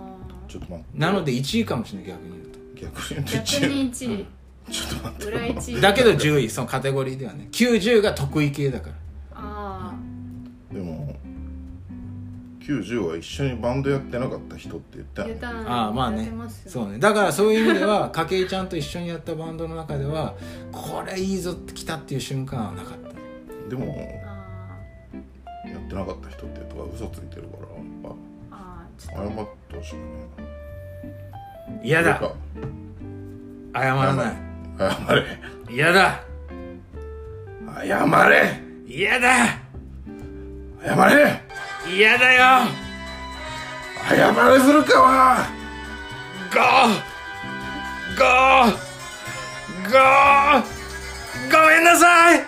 A: ちょっと待って。
C: うなので1位かもしれない逆に言うと。
A: 逆に言うと
B: ー逆に1位。
A: ちょっと待って。
B: 裏1位。
C: だけど10位。そのカテゴリーではね。90が得意系だから
A: 90は一緒にバンドやってなかった人って言ったよね。
B: あ言った。のに
C: ああまあねそうね。だからそういう意味では筧ちゃんと一緒にやったバンドの中ではこれいいぞって来たっていう瞬間はなかった。
A: でも
B: あ
A: やってなかった人ってとか嘘ついてるからやっぱ謝ってほしいよね
C: 嫌だ。謝らない。
A: 謝れ。
C: 嫌だ。
A: 謝れ。
C: 嫌だ。
A: 謝れ
C: 嫌だよ。
A: 謝れするかは。
C: ゴー。ゴー。ゴー。ごめんなさい。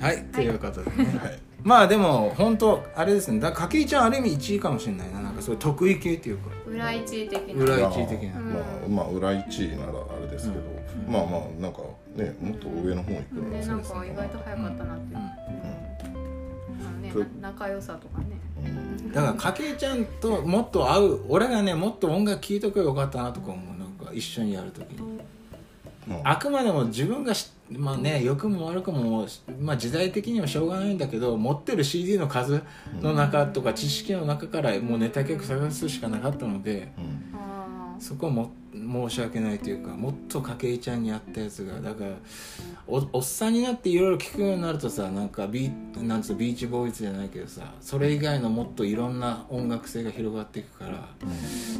C: はい、ということでね。
A: はい。
C: まあでも本当あれですね。だから筧ちゃんある意味1位かもしれないな。なんかそういう得意系っていうか。
B: 裏1位的な。
C: 裏一位的な。
A: まあまあ裏1位ならあれですけど、まあまあなんかねもっと上の方に行くの
B: ね、
A: は
B: なんか意外と早かったなっていう、
C: うん。
B: あのね
A: うん。
B: な仲良さとかね。
A: うん。
C: だから筧ちゃんともっと合う俺がねもっと音楽聴いとけばよかったなとか思う。なんか一緒にやるときに。
A: うん。
C: あくまでも自分がしまあね良くも悪くも、まあ、時代的にはしょうがないんだけど持ってる CD の数の中とか知識の中からもうネタ曲探すしかなかったので
A: うん。
B: あ
C: そこはも申し訳ないというかもっと筧ちゃんにやったやつがだからおおっさんになっていろいろ聞くようになるとさなんかビーなんつうのビーチボーイズじゃないけどさそれ以外のもっといろんな音楽性が広がっていくから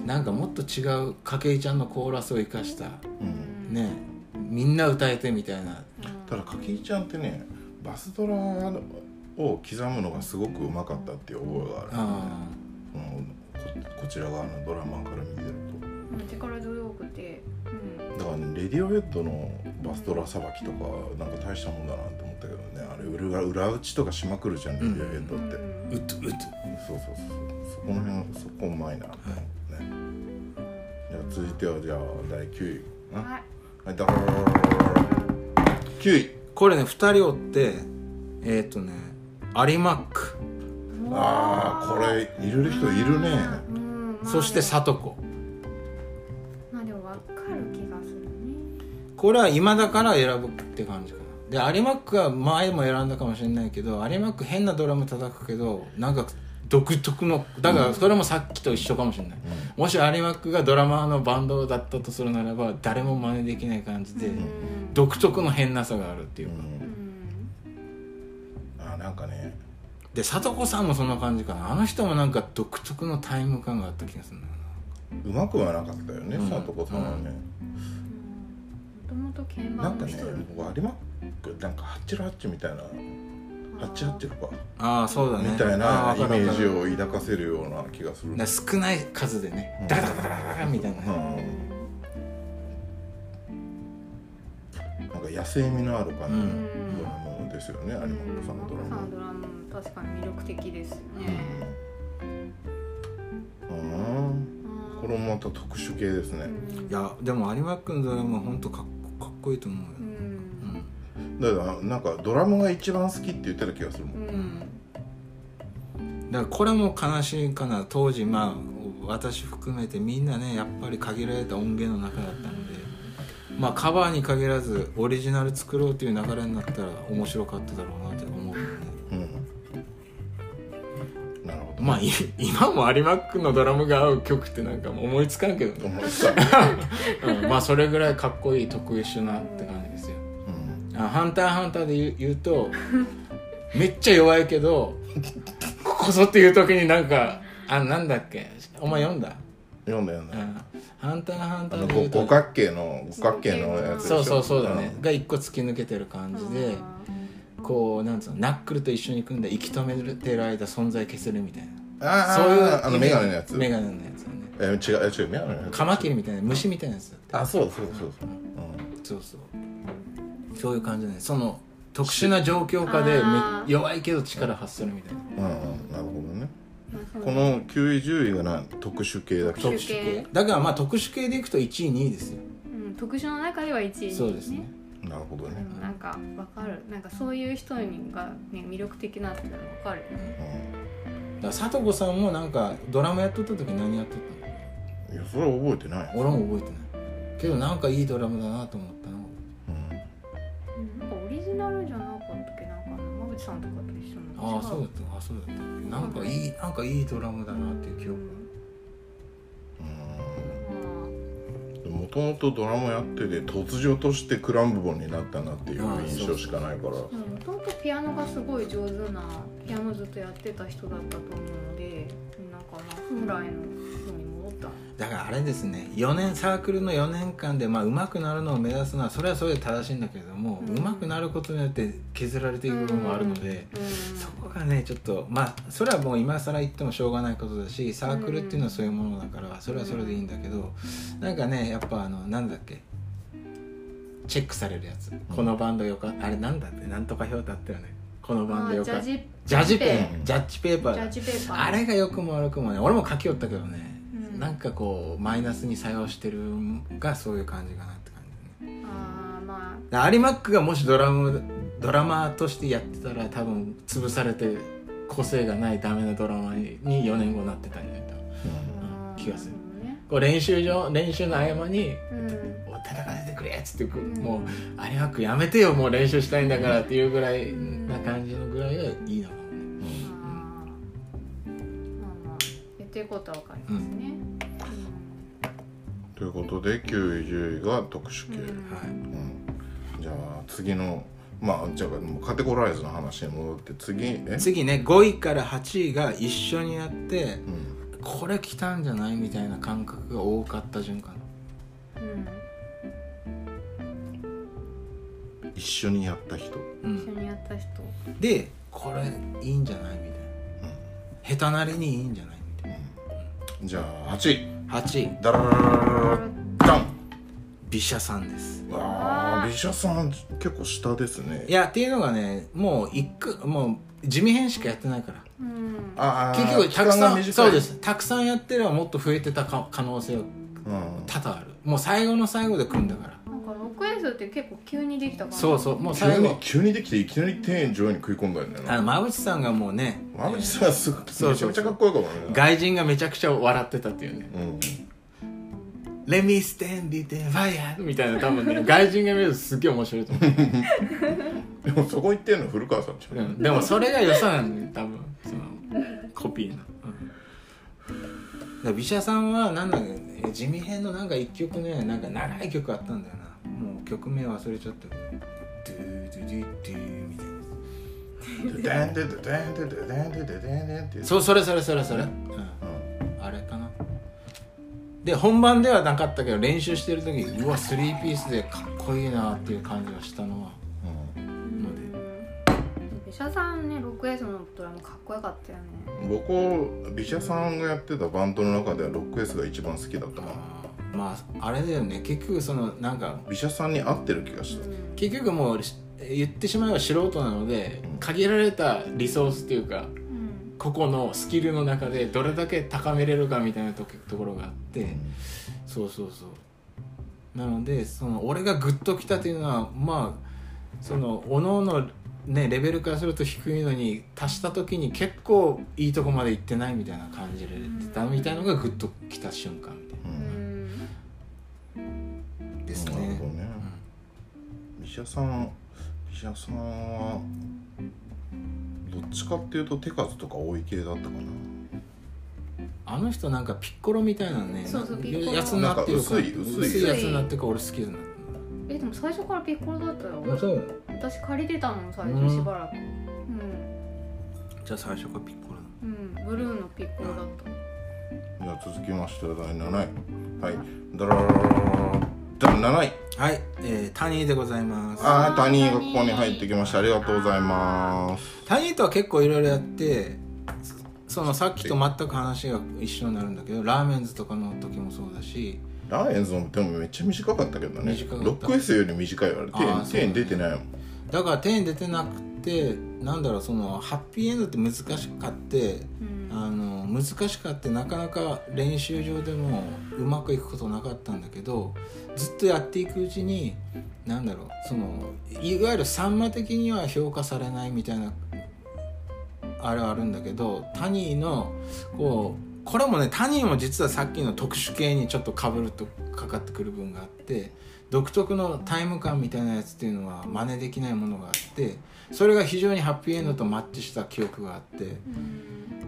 C: なんかもっと違う筧ちゃんのコーラスを生かした
A: うん。
C: ねみんな歌えてみたいな。
A: ただ筧ちゃんってねバスドラを刻むのがすごくうまかったっていう覚えがある、
C: あ
A: うん。ここちら側のドラマーから見てると
B: うん。力強くて、うん、
A: だからねレディオヘッドのバストラさばきとかなん。か大したもん。だなって思ったけどねあれ裏裏打ちとかしまくるじゃん。レディオヘッドって、
B: う
C: っとうっと
A: そうそうそうそこの辺そこうまいなと思ってね、じゃあ続いてはじゃあ第9位
B: はい
A: はいだから9位
C: これね2人おってえっ、とねアリマック
A: ああこれいる人いるね
B: うん。
C: そして聡子これは今だから選ぶって感じかな。でアリマックは前も選んだかもしれないけどアリマック変なドラム叩くけどなんか独特のだからそれもさっきと一緒かもしれない、もしアリマックがドラマーのバンドだったとするならば誰も真似できない感じで、
B: うん。
C: 独特の変なさがあるっていう
A: う
C: か、
A: ん。あなんかね。
C: で聡子さんもそんな感じかな。あの人もなんか独特のタイム感があった気がするんだよ
A: うまくはなかったよね
C: うん。
A: さとこさんはね、
B: もともと鍵
A: なんかね
B: 人だ
A: 僕有馬区なんかハッチラハッチみたいなハッチハッチか
C: なああそうだね。
A: みたい
C: あ
A: なイメ
C: ーわかるわかる。
A: ージを抱かせるような気がする。
C: 少ない数でね。
A: うん。
C: ダカダカダカダカみたいな。ね、
A: なんか野生味のある感じ
C: ん。
A: ドラムですよね有馬区さんのドラム
B: さんのドラム確かに魅力的ですよね、
A: うん。うん。これもまた特殊系ですね。
B: うん。
C: いやでも有馬君のドラムは本当かっこいいと思うよ。
B: う、ん。
C: うん
A: だからなんかドラムが一番好きって言ってた気がするもん。
B: うん。
C: だからこれも悲しいかな。当時まあ私含めてみんなねやっぱり限られた音源の中だったのでまあカバーに限らずオリジナル作ろうという流れになったら面白かっただろうな今も有馬君のドラムが合う曲ってなんかもう思いつかんけどね、
A: 思いつか *laughs*
C: うんまあそれぐらいかっこいい特殊なって感じですよ。
A: うん。
C: あハンターハンターで言う言うとめっちゃ弱いけどここぞっていう時になんかあなんだっけ？お前読んだ？
A: 読んだ読んだ。
C: うん。ハンターハンターで言うと
A: 五五角形の五角形のやつでしょ？
C: そうそうそうだね、が一個突き抜けてる感じで
B: あ
C: こうなんつうの？ナックルと一緒に組んだ息止めてる間存在消せるみたいな
A: ああ
C: そういう
A: あのメガネのやつ。
C: メガネのやつよね。
A: え違うえ違うメガネのやつ。
C: カマキリみたいな虫みたいなやつだって
A: あそうそうそうそう。
C: そうそう。そういう感じね。その特殊な状況下でめ弱いけど力発するみたいな。
A: うんうんうんなるほどね。この9位10位がな特殊系だけ？ど
B: 特殊系。
C: だからまあ特殊系でいくと1位2位ですよ。
B: うん、特殊の中では1位
C: そうですね。
A: なるほどね。
B: なんかわかる。なんかそういう人が、ね、魅力的なっていうのわかるよね
C: だから聡子さんもなんかドラマやっとった時何やっとったの？
A: うんいやそれは覚えてない。
C: 俺も覚えてない。けどなんかいいドラムだなと思ったの。
A: うん。
B: うんなんかオリジナルじゃなかったっけ？なんか馬口さんとかと一緒の。
C: ああそうだった。あそうだった。なんかいいなんかいいドラムだなっていう記憶
A: もともとドラムやってて突如としてクランブボンになったなっていう印象しかないから。
B: もともとピアノがすごい上手なピアノずっとやってた人だったと思うのでなんかまあ本来の
C: だからあれですね4年サークルの4年間でまあ上手くなるのを目指すのはそれはそれで正しいんだけれども、
B: うん。
C: 上手くなることによって削られていく部分もあるので、
B: うん
C: そこがねちょっとまあそれはもう今更言ってもしょうがないことだしサークルっていうのはそういうものだからそれはそれでいいんだけどなんかねやっぱあのなんだっけチェックされるやつ、このバンドよかあれなんだってなんとか表だったよね。このバンドよか。
B: あジャジ
C: ジャッジペ
B: ペ
C: ン。ジャッジペーパー
B: ジャ
C: だ
B: ッジペーパー。
C: あれが良くも悪くもね俺も書きよったけどね、
B: うん
C: なんかこうマイナスに作用してるがそういう感じかなって感じね。
B: あーま
C: だからアリマックがもしドラムドラマーとしてやってたら多分潰されて個性がないダメなドラマーに4年後なってたんじゃないと
B: あ
C: 気がする。
B: なる
C: こう練習場練習の合間に
B: ほどね「
C: 叩かせてくれ」っつってこう、
B: うん。
C: もう「アリマックやめてよもう練習したいんだから」っていうぐらいな感じのぐらいがいいのかもね。
B: うんあー。まあまあ。言ってることはわかりますね
A: ということで9位10位が特殊系、
B: うん。
A: じゃあ次のまあじゃあもうカテゴライズの話に戻って次え？
C: 次ね5位から8位が一緒にやって
A: うん。
C: これ来たんじゃないみたいな感覚が多かった順かな
B: うん。
A: 一緒にやった人。
C: うん。
B: 一緒にやった人。
C: でこれいいんじゃないみたいな。下手なりにいいんじゃないみたい
A: じゃあ8位
C: 8位
A: ダララララダン
C: 美写さんです
A: ああ美写さん結構下ですね
C: いやっていうのがねもう一くもう地味編しかやってないから
B: うん
A: ああ
C: 結局たくさんそうですたくさんやってればもっと増えてたか可能性は
A: うん
C: 多々あるもう最後の最後で組んだから
B: なんか 6S って結構急にできたから。
C: そうそうもう
A: 急
C: 最後。
A: に急にできていきなり天井に食い込んだんだよな。
C: あの馬淵さんがもうね。
A: 馬淵さんはすごく
C: そう
A: めちゃめちゃかっこよかったね
C: 外人がめちゃくちゃ笑ってたっていうね。
A: うん「
C: Let me stand it in fire」みたいな多分ね *laughs* 外人が見るとすっげえ面白いと思う、
A: でもそこ行ってんの古川さんじゃん
C: うん、でもそれが良さなんだよ多分。そのコピーの、うん、だから美写さんはなんだっけ地味編のなんか一曲ねなんか長い曲あったんだよな。もう曲名忘れちゃったけどドゥドゥドゥドゥみたいな
A: デンデデデンデデデンデデデデンデンって
C: そうそれそれそれそれ、うん、あれかなで本番ではなかったけど練習してる時にうわスリーピースでかっこいいなっていう感じがしたのは
A: うん
C: ので
B: 美写さんね 6S のドラムかっこよかったよね
A: 僕美写さんがやってたバンドの中では 6S が一番好きだったかな
C: まああれだよね。結局そのなんか
A: 美写さんに合ってる気がした
C: 結局もうし言ってしまえば素人なので限られたリソースっていうか
B: うん。
C: 個々のスキルの中でどれだけ高めれるかみたいなとところがあってそうそうそう。なのでその俺がグッときたっていうのはまあそのおののねレベルからすると低いのに足した時に結構いいとこまで行ってないみたいな感じでたみたいのがグッときた瞬間ですね。
A: なるほどね。美写さん美写さんはどっちかっていうと手数とか多い系だったかな。
C: あの人なんかピッコロみたいなね
B: そうそう
C: な
B: ピッコロ。
C: やつになってるから。
A: なんか薄い薄い
C: やつ。になってるから俺好きになっ
B: えでも最初からピッコロだったよ。
C: たそう。
B: 私借りてたの最
C: うん
B: 初しばらく。
C: じゃあ最初からピッコロ
B: うん、うん、ブルーのピッコロだった。
A: じゃあ続きまして第7位。はい。ダラララララ第7位
C: はい、えー、タニーでございます。
A: あータニーがここに入ってきました。ありがとうございます。
C: タニーとは結構いろいろやってそのさっきと全く話が一緒になるんだけどラーメンズとかの時もそうだし。
A: ラーエンズもでもめっちゃ短かったけどね。
C: 短かった。
A: 6S より短いわれ
C: あー
A: 手手に出てないもん
C: だから手に出てなくてなんだろうそのハッピーエンドって難しかって
B: うん。
C: あの難しかってなかなか練習場でもうまくいくことなかったんだけどずっとやっていくうちになんだろうそのいわゆるサンマ的には評価されないみたいなあれはあるんだけどタニーのこうこれもねタニーも実はさっきの特殊系にちょっとかぶるとかかってくる部分があって独特のタイム感みたいなやつっていうのは真似できないものがあってそれが非常にハッピーエンドとマッチした記憶があって。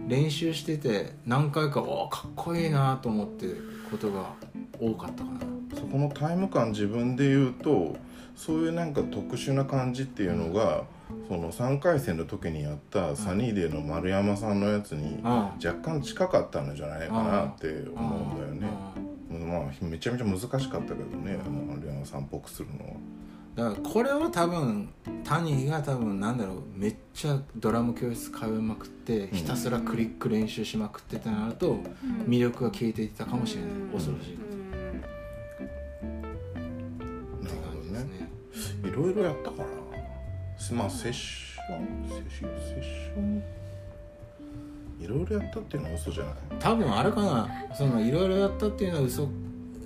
C: 練習してて何回かおかっこいいなと思ってことが多かったかな
A: そこのタイム感自分で言うとそういうなんか特殊な感じっていうのがその3回戦の時にやったサニーデーの丸山さんのやつに
C: あ
A: 若干近かったんじゃないかなって思うんだよね。まあめちゃめちゃ難しかったけどね丸山さんっぽくするのは。
C: だからこれは多分タニーが多分なんだろうめっちゃドラム教室通いまくってひたすらクリック練習しまくってってなると魅力が消えていったかもしれない恐ろしい
A: いろいろやったからまあセッションセッションセッション。いろいろやったっていうのは嘘じゃない。
C: 多分あれかな。そのいろいろやったっていうのは嘘。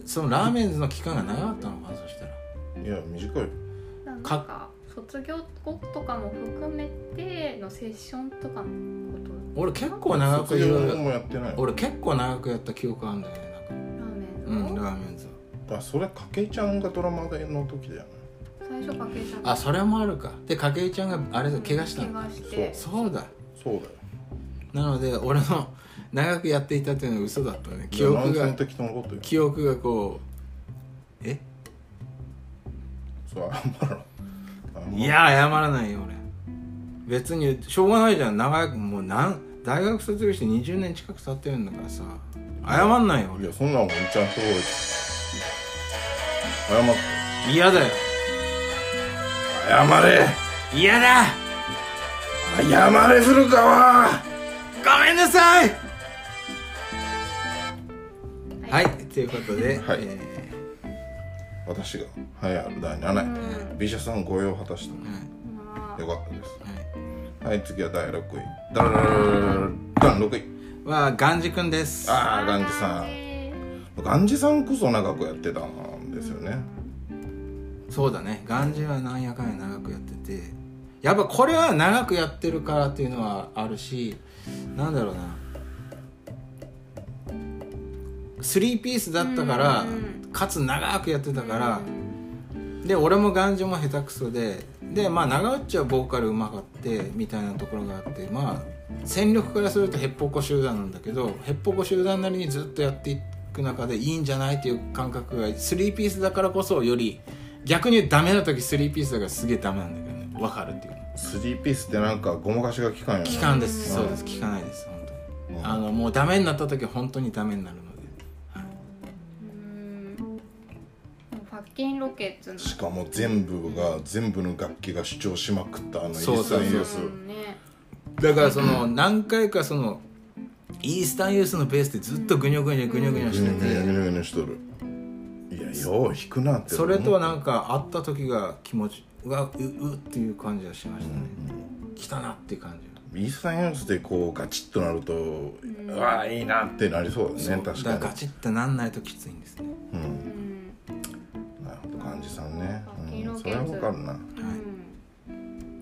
C: そのラーメンズの期間が長かったのかなそしたら。
A: いや短い
B: なんか卒業後とかも含めてのセッションとかのこと。
C: 俺結構長く
A: やってない
C: 俺結構長くやった記憶あるんだよね
B: ラーメ
C: なんかうんラーメンズ
A: あそれ筧ちゃんがドラマでの時だよね
B: 最初かけちゃん
C: あそれもあるか。で筧ちゃんがあれで怪我したの。
B: 怪我して。
C: そう。だ。
A: そうだよ。
C: なので俺の長くやっていたっていうのは嘘だったね。記
A: 記憶
C: 憶が記憶がこうえ？
A: そう謝ろう。
C: いや謝らないよ俺。別にしょうがないじゃん。長くもうなん大学卒業して20年近く経ってるんだからさ。謝んないよ
A: い
C: 俺
A: やそんなんもんちゃんと謝って。
C: 嫌だよ
A: 謝れ。
C: 嫌だ。
A: 謝れ古川
C: ごめんなさい。
B: はい。
C: はい。ということで、
A: はい。
C: え
A: 私が栄えある第7位、
B: うん。
A: 美写さん御用を果たした。
C: ー
B: まあ
A: よかったです。
C: はい
A: はい次は第6位。ダラララララダン6位
C: はガンジ君です
A: ああガンジさん
B: え
A: ガンジさんこそ長くやってたんですよね
C: そうだね。ガンジはなんやかんや長くやってて。やっぱこれは長くやってるからっていうのはあるしなんだろうな。3ピースだったから
B: うん。
C: かつ長くやってたから
B: うん
C: で俺もガンジも下手くそででまあ長内はボーカルうまかってみたいなところがあってまあ戦力からするとヘッポコ集団なんだけどヘッポコ集団なりにずっとやっていく中でいいんじゃないっていう感覚が3ピースだからこそより逆にダメな時3ピースだからすげえダメなんだけどね。分かるっていう
A: 3ピースってなんかごまかしが効かんよね。
C: 期間です。そうです。聞かないです本当に。あ。のもうダメになった時は本当にダメになるので。
B: うん。ファッキンロケッツの
A: しかも全部が全部の楽器が主張しまくったあのイー
C: そうそう。そう
A: スタンユース。
B: うんね
C: だからその何回かそのイースタンユースのベースでずっとグニョグニョグニョグニョ
A: ぐ
C: してて。
A: ぐにゅぐにゅぐにゅしとるよ。う弾くなって
C: それとはなんか会った時が気持ちうわううっていう感じがしましたね、来たなっていう感じ
A: イースタンユースでこうガチッとなると、うわいいなってなりそうだね確かに。
C: だからガチッてなんないときついんですね。
A: うん。
B: うん
A: なるほど幹事さんね、うん、それはわかるな。
B: うん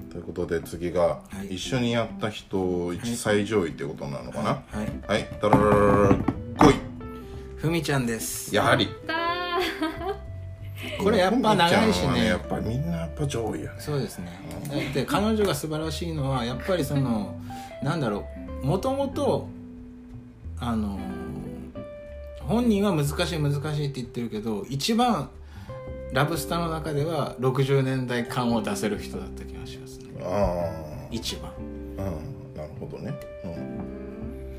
A: ということで次が、
C: はい。
A: 一緒にやった人一最上位ってことなのかな？
C: はい。
A: はい。ダラララララ5
C: ふみちゃんです。
A: 位やはり
B: だ *laughs*
C: これやっぱ長いしね。
A: やっぱみんなやっぱ上位やね。
C: そうですねで彼女が素晴らしいのはやっぱりそのなんだろう。もともとあの本人は難しい難しいって言ってるけど一番ラブスターの中では60年代感を出せる人だった気がしますね。
A: あ
C: 一番。
A: あうん。なるほどね、う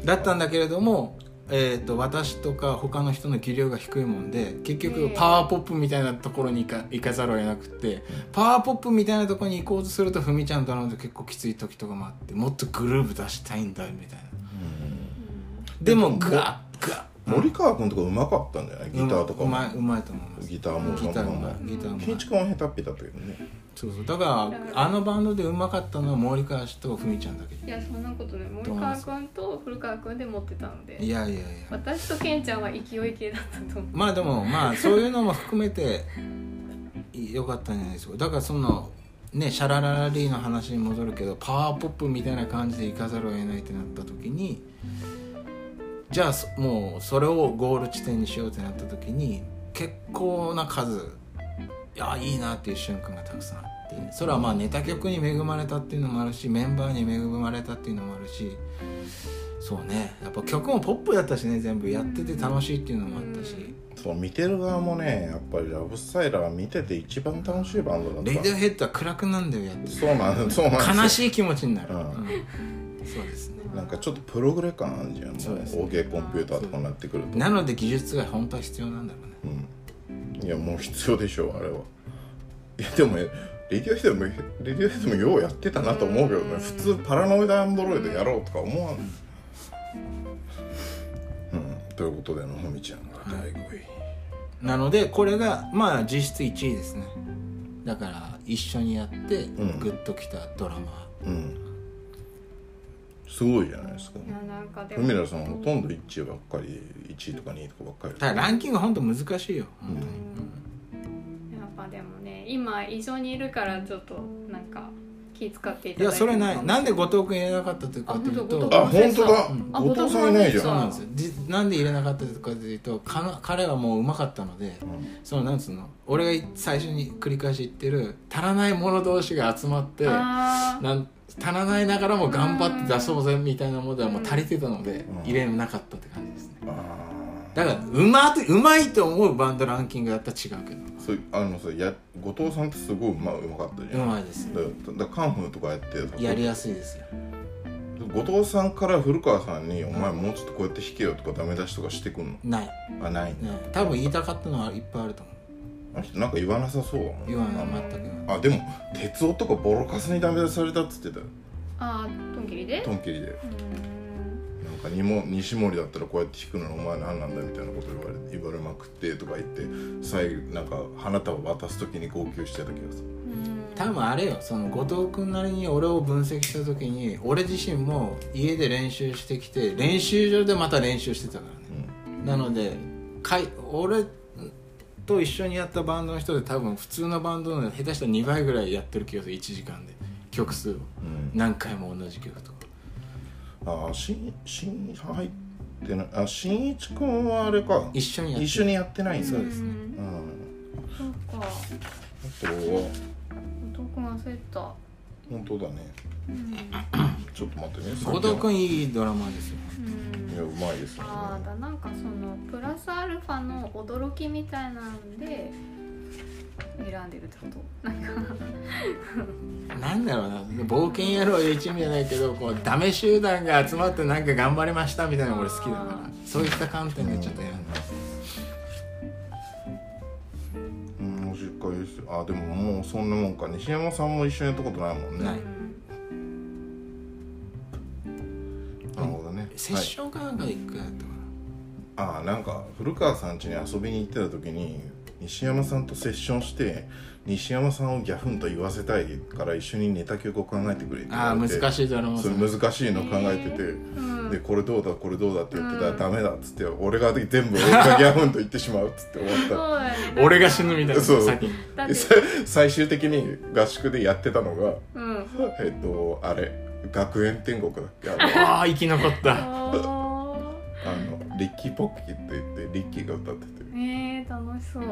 A: ん、
C: だったんだけれども、えー、と私とか他の人の技量が低いもんで結局
B: ええ
C: パワーポップみたいなところに行か行かざるを得なくってパワーポップみたいなところに行こうとするとふみちゃんとなると結構きつい時とかもあってもっとグルーヴ出したいんだみたいな。でもガッガッ
A: 森川君とかうまかったんじゃない？ギターとかも。
C: うまいうまいと思います。
A: ギターも
C: ギターも
A: うまい
C: ギターも
A: ピーチ君は下手っぴだったけどね。
C: そうそう。だからあのバンドでうまかったのは森川氏とふみちゃんだけ。
B: いやそんなことない。森川君と古川君で持ってたので。
C: いやいやいや。
B: 私とケンちゃんは勢い系だったと思う。
C: まあでもまあそういうのも含めてよかったんじゃないですか。だからそのねシャラララリーの話に戻るけどパワーポップみたいな感じで行かざるを得ないってなった時にじゃあそもうそれをゴール地点にしようってなった時に結構な数いやいいなっていう瞬間がたくさんあってそれはまあネタ曲に恵まれたっていうのもあるしメンバーに恵まれたっていうのもあるしそうね。やっぱ曲もポップだったしね全部やってて楽しいっていうのもあったし。
A: そう見てる側もねやっぱりラブスタイラー見てて一番楽しいバンドだった。
C: レイディオヘッドは暗くなんだよやって
A: そうなんそうなんですよ
C: 悲しい気持ちになる、
A: うん。
C: うん。そうです。ね
A: なんかちょっとプログレ感あるじゃん
C: ね。
A: OK コンピューターとかになってくると。
C: なので技術が本当は必要なんだろうね。
A: うん。いやもう必要でしょうあれは。いやでもレディオヘッドもレディオヘッドもようやってたなと思うけどね。普通パラノイドアンドロイドやろうとか思わん。うん。ということでのふみちゃんが第5位。
C: なのでこれがまあ実質1位ですね。だから一緒にやって
A: ん。
C: グッときたドラマ、
A: うんすごいじゃないですか。
B: いやなんかでも。
A: 海田さんほとんど1位ばっかり1位とか2位とかばっかり。
C: ただランキング本当難しいよ、本当に。
B: やっぱでもね今一緒にいるからちょっとなんか気使っていた
C: い
B: だい。て
C: やそれない。
B: る
C: なんで後藤君入れなかったというかというと
B: 当
A: あ本当だ
B: うんあ
A: 後藤さんいないじゃ
C: そうんなんですよ。じなんで入れなかったとかというとかな彼はもううまかったので、そのなんつうの？俺が最初に繰り返し言ってる足らない者同士が集まってなん足らないながらも頑張って出そうぜみたいなものではもう足りてたので
A: うん。
C: 入れなかったって感じですね。
A: あ
C: だからうまうまいと思うバンドランキングだったら違うけど。
A: あそうあのさや後藤さんってすごいうまうまかったじ
C: う
A: ゃん
C: まいです
A: だだカンフーとかやって
C: やりやすいですよ。
A: 後藤さんから古川さんに「お前もうちょっとこうやって弾けよ」とかダメ出しとかしてくんの？
C: ない、ね、
A: あない。
C: 多分言いたかったのはいっぱいあると思う
A: あの人なんか言わなさそうだもん。
C: 言わない全く言わない。
A: あでも哲夫とかボロカスにダメ出しされたっつってたよ。
B: あートンキリで？
A: トンキリで。なんかにも西森だったらこうやって弾くのにお前何なんだみたいなこと言われ言われまくってとか言って最後なんか花束渡す時に号泣してた気がする。
C: 多分あれよその後藤君なりに俺を分析した時に俺自身も家で練習してきて練習場でまた練習してたからね、なのでかい俺と一緒にやったバンドの人で多分普通のバンドの下手したら2倍ぐらいやってる気がする。1時間で。曲数を。
A: うん。
C: 何回も同じ曲とか。
A: ああしんしん入ってない。あしんいちくんはあれか。
C: 一緒にやって
A: 一緒にやってないんだ。
C: そうですね。
A: うん。
B: そうか。
A: あとは。
B: どこ忘れた。
A: 本当だねちょっと待ってね。
C: 後藤君いいドラマーですよ。
B: うん。
A: いやうまいですよね。
B: ああだなんかそのプラスアルファの驚きみたいなんで選んでるってこと？なんか。
C: なんだろうな冒険野郎いう一味じゃないけどこうダメ集団が集まってなんか頑張りましたみたいなの俺好きだからそういった観点でちょっと選んだ。
A: うん。おしっかりですあでももうそんなもんか。西山さんも一緒にやったことないもんね。
C: ない
A: なるほどね。
C: セッションかなんかでやったか
A: はい、ああなんか古川さん家に遊びに行ってた時に西山さんとセッションして西山さんをギャフンと言わせたいから一緒にネタ曲を考えてくれって
C: らああ難
A: い
C: しいドラマ
A: それ難しいの考えてて、
B: うん
A: でこれどうだこれどうだって言ってたら、
B: うん
A: ダメだっつって俺が全部俺がギャフンと言ってしまうっつって終わった。
C: 俺が死ぬみたいな
A: そう。最終的に合宿でやってたのが
B: うん。
A: えっとあれ学園天国だっけ？あの
C: ああ生き残った。
B: あ
A: あのリッキーポッキーって言ってリッキーが歌ってて。
B: ーえー、楽しそう。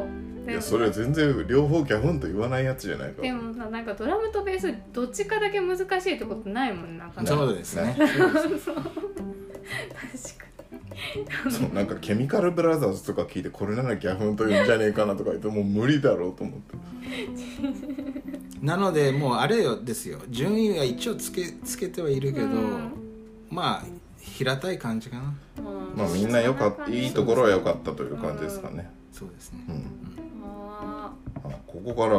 B: で
A: いやそれ全然両方ギャフンと言わないやつじゃないか。
B: でもさなんかドラムとベースどっちかだけ難しいってことないもんなんか
C: そうですね。
B: 確か
A: そうなんかケミカルブラザーズとか聞いてこれならギャフンと言うんじゃねえかなとか言ってもう無理だろうと思って
C: なのでもうあれよですよ。順位は一応つけつけてはいるけど、
B: うん。
C: まあ平たい感じかな。
B: に、
A: まあみんな良かったいいところは良か
B: っ
A: ったという感じですかね。
C: そうですね。
A: うん
B: あ
A: あここからが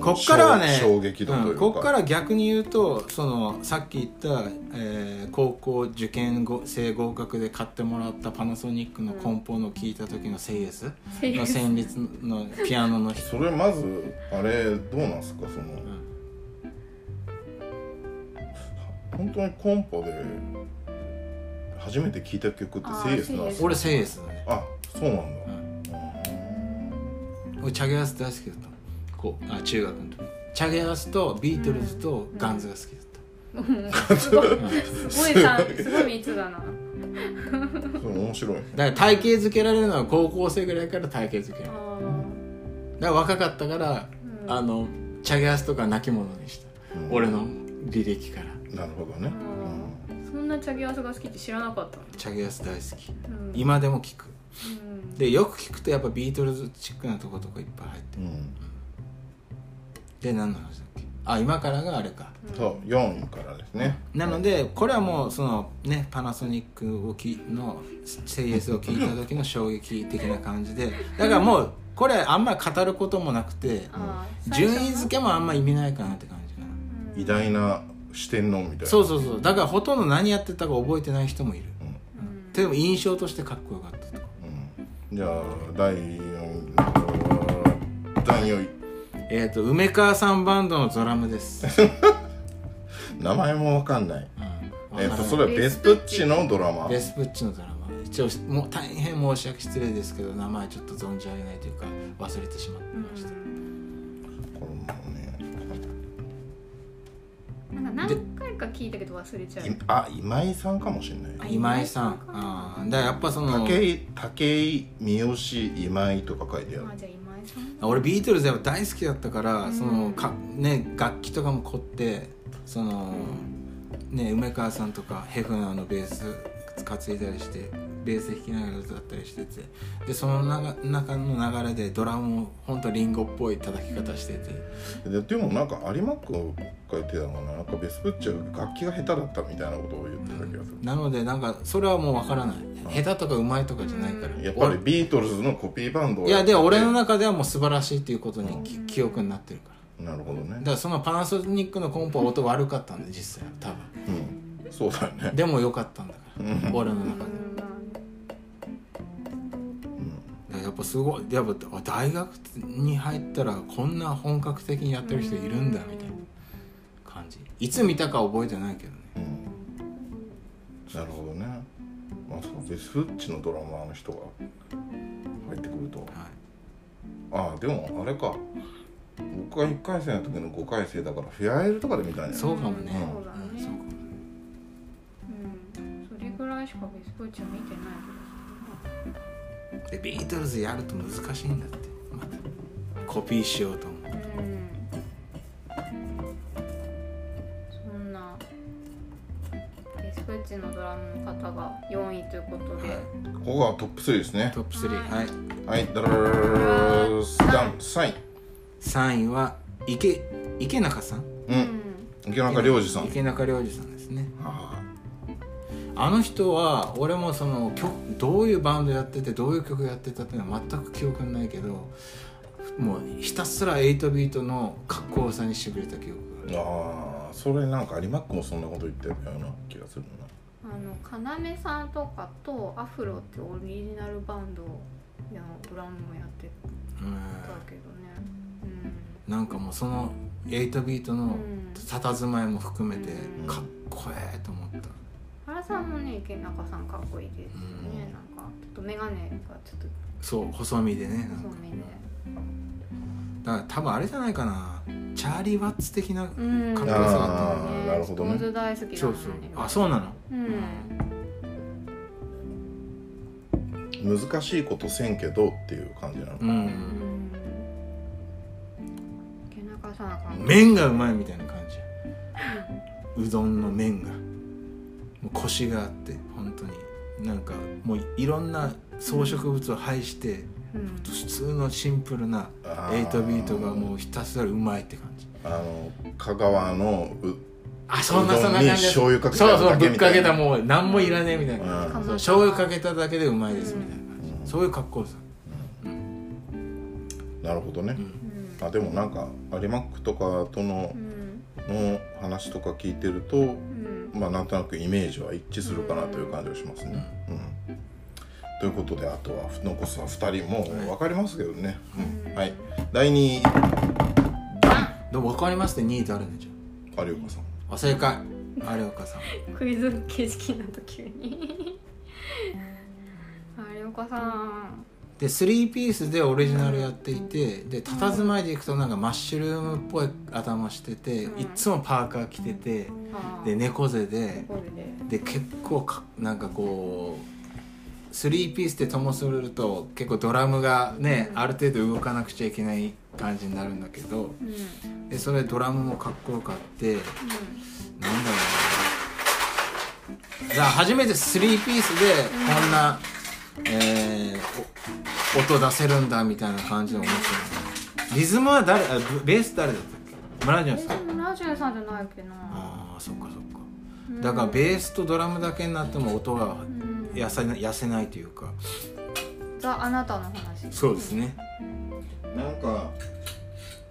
C: こっからはね
A: 衝衝撃度というか、
C: うんこっから逆に言うとそのさっき言った、えー高校受験後生合格で買ってもらったパナソニックの梱包の聞いた時のセイエス？の旋律のピアノの人
A: それまずあれどうなんすかその、本当にコンポで初めて聴いた曲ってセイエスなんですか？
C: 俺セイエスだね。
A: あそうなんだ、
C: 俺チャゲアス大好きだったの。こうあ中学の時。チャゲアスとビートルズとガンズが好きだった、
B: すごいすごいさすごい密だな。
A: 面白い。ね
C: だから体系づけられるのは高校生ぐらいから体系づけられる。
B: あ
C: だから若かったから、
B: うん。
C: あのチャゲアスとか泣き物にした、
A: うん。
C: 俺の履歴から。
A: なるほどね、
B: ー。うん。そんなチャゲアスが好きって知らなかったの？
C: チャゲアス大好き。
B: うん。
C: 今でも聞く。
B: うん
C: でよく聞くとやっぱビートルズチックなとことかいっぱい入ってる。
A: うん。うん
C: で何の話だっけ？あ今からがあれか。
A: そう4位からですね。
C: なのでこれはもうそのねパナソニックをきの CS を聞いた時の衝撃的な感じで。だからもうこれあんまり語ることもなくて
B: あー
C: 順位付けもあんま意味ないかなって感じかな。
B: うん。
A: 偉大な四天王みたいな。
C: そうそうそう。だからほとんど何やってたか覚えてない人もいる。
B: うん。
C: でも印象としてかっこよかった
A: じゃあ第4位第4位。
C: えっ、と梅川さんバンドのドラムです、*laughs*
A: 名前もわかんない。
C: うん。
A: えっとそれはベスプッチのドラマ？
C: ベスプッチのドラマ。一応もう大変申し訳失礼ですけど名前ちょっと存じ上げないというか忘れてしまってました、
A: これもね。
B: なんか何回か聞いたけど忘れちゃう。
A: いあ今井さんかもしれない
B: あ
C: 今井さん。あーだからやっぱその
A: 武井武井三好今井とか書いてある。
B: あじゃあ今井さん。
C: 俺ビートルズやっぱ大好きだったから、
B: うん。
C: そのかね楽器とかも凝ってその、ね梅川さんとかヘフナーのベース担いだりしてベース弾きながら歌ったりしてて。でその中中の流れでドラムも本当リンゴっぽい叩き方してて。
A: ででもなんか有馬君が言ってたのかな。なんかベスプッチは楽器が下手だったみたいなことを言ってた気がする、
C: なのでなんかそれはもうわからない。下手とかうまいとかじゃないから、
A: やっぱりビートルズのコピーバンドを
C: いやで俺の
A: な
C: 中ではもう素晴らしいっていうことにき記憶になってるから。
A: なるほどね。
C: だからそのパナソニックのコンポは音悪かったんで実際は多分。
A: うん。そうだよね。
C: でも良かったんだから。俺の中で。
B: うんまあ
C: だからやっぱすごい。やっぱ大学に入ったらこんな本格的にやってる人いるんだみたいな感じ。いつ見たか覚えてないけどね。
A: うん。なるほどね。まあそうでスッチのドラマーの人が入ってくると
C: は。い。
A: ああでもあれか。僕が1回生の時の5回生だからフェアエルとかで見たんや
C: そうかもね、
B: そうだね。
C: んそうかも
B: うん。それぐらいしかベスプーチは見てない
C: でビートルズやると難しいんだって。またコピーしようと思う。
B: そんなベスプーチのドラムの方が4位ということで、
C: はい。
A: ここがトップ3ですね。
C: トップ3
B: は
C: はい。い、
A: はい。ダラララララダン3位
C: 3位は池池中さん
A: う
B: うんん
A: 池中良二さん
C: 池中良二さんですね
A: あ
C: あの人は俺もその曲どういうバンドやっててどういう曲やってたっていうのは全く記憶にないけどもうひたすら8ビートのかっこよさにしてくれた記憶がある。
A: ああそれなんか有マックもそんなこと言ってるような気がする
B: あの要さんとかとアフロってオリジナルバンドやドラムもやって
C: うん
B: たけどね
C: なんかもうその8ビートの
B: うん
C: 佇まいも含めて
B: うん
C: かっこええと思った
B: 原さんもね池中さんかっこいいですよね、
C: うん。
B: なんかちょっと眼鏡がちょっと
C: そう細身でね。
B: 細めで。
C: だから多分あれじゃないかな。チャーリー・ワッツ的な
B: うん。
C: かっこよさだった
A: あーなるほどね。
B: ストーンズ大好きね
C: そうそう。あそうなの？
B: うん。
A: 難しいことせんけどっていう感じなのか
C: う
B: うん。ん池中さんが
C: 麺がうまいみたいな感じ。うどんの麺がもうコシがあって本当に。なんかもういろんな装飾物を排して
B: うん。
C: 普通のシンプルな
A: あー。
C: 8ビートがもうひたすらうまいって感じ。
A: あの香川のう
C: あそんなそんな感じ
A: に醤油かけた
C: そうそうぶっかけたもう何もいらねえみたいな。
A: うん。
C: そう醤油かけただけでうまいですみたいな感じ、
A: うん。
C: そういう格好さ。
A: なるほどね、
B: うん。
A: あでもなんか有マックとかとの
B: う、ん。
A: の話とか聞いてると
B: うん
A: まあなんとなくイメージは一致するかなという感じがしますね。うん。ということであとは残すは2人もう分かりますけどね、うん。はい。第2位。
C: でも分かりますって2位誰ねじゃ
A: 有岡さん。
C: ああ正解。有岡さん。
B: クイズ形式になった急に。*laughs* 有岡さん
C: で3ピースでオリジナルやっていてで佇まいでいくとなんかマッシュルームっぽい頭してて、
B: うん。
C: いっつもパーカー着ててで猫背で
B: で。
C: で結構かなんかこう3ピースでともすると結構ドラムがね、ある程度動かなくちゃいけない感じになるんだけどでそれドラムもかっこよかってなんだろうな。じゃあ初めて3ピースでこんな、えーお音出せるんだみたいな感じで面白いリズムは誰あブベース誰だったっけ？村
B: え
C: ジさん。
B: でもラジオさんじゃないっけな。
C: ああそっかそっか。
B: うん
C: だからベースとドラムだけになっても音が
B: うん
C: 痩せな痩せないというか。
B: ザ・あなたの話。
C: そうですね
A: なんか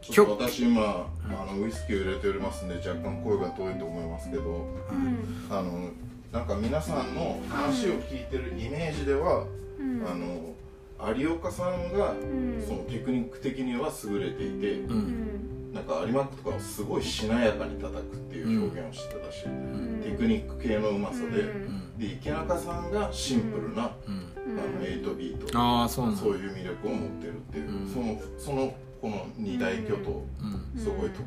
A: ちょっと私今あのウイスキーを入れておりますんで若干声が遠いと思いますけど
B: うん。
A: あのなんか皆さんの話を聞いてるイメージでは、
B: うん。
A: あの有岡さんが
B: うん。
A: そのテクニック的には優れていて、
C: う
B: うん。ん
A: なんか有馬区とかはすごいしなやかに叩くっていう表現をしてたし、
B: うん。
A: テクニック系のうまさで、
B: うん。
A: で池中さんがシンプルな、あの8ビート、
C: ああそうなんだ。
A: そういう魅力を持ってるっていう、
C: うん。
A: そのそのこの二大巨頭、
C: うん。
A: すごい特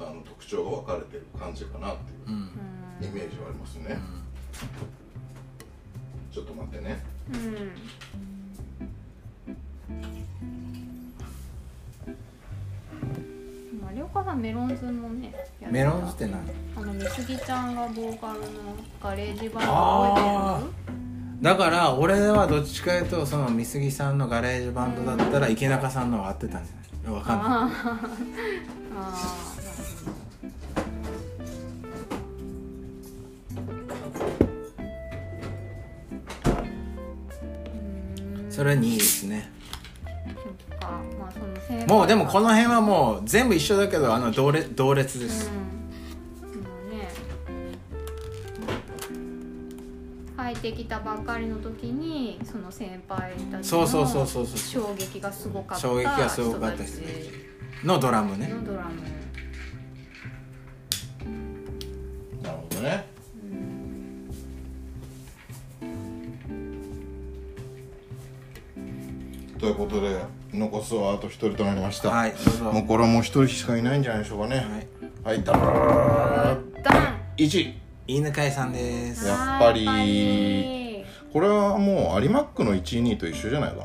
A: あの特徴が分かれてる感じかなっていう
C: うん。
A: イメージはありますね、ちょっと待ってね
B: うん有岡さんメロンズもねやってた
C: メロンズって何？
B: あのみすぎちゃんがボーカルのガレージバン
C: あ
B: ド覚
C: だから俺はどっちかいうとその美杉さんのガレージバンドだったら池中さんの方が合ってたんじゃない？わかんない。
B: あー。あーなるほどうーん
C: それは2位ですねもうでもこの辺はもう全部一緒だけどあの同列同列です、
B: うん。もうね入ってきたばっかりの時にその先輩たち
C: そうそうそう
B: の
C: そうそう。
B: 衝撃がすごかった
C: 衝撃がすごかった人たちのドラムね。
B: のドラム
A: なるほどね。ということで残すはあと一人となりました、
C: はいどうぞ。
A: もうこれはもう一人しかいないんじゃないでしょうかね。
C: はい。
A: はい、ダー
B: ダン。
A: 1
C: 犬飼さんです。
A: やっぱり。これはもう有マックの1位2位と一緒じゃないかな。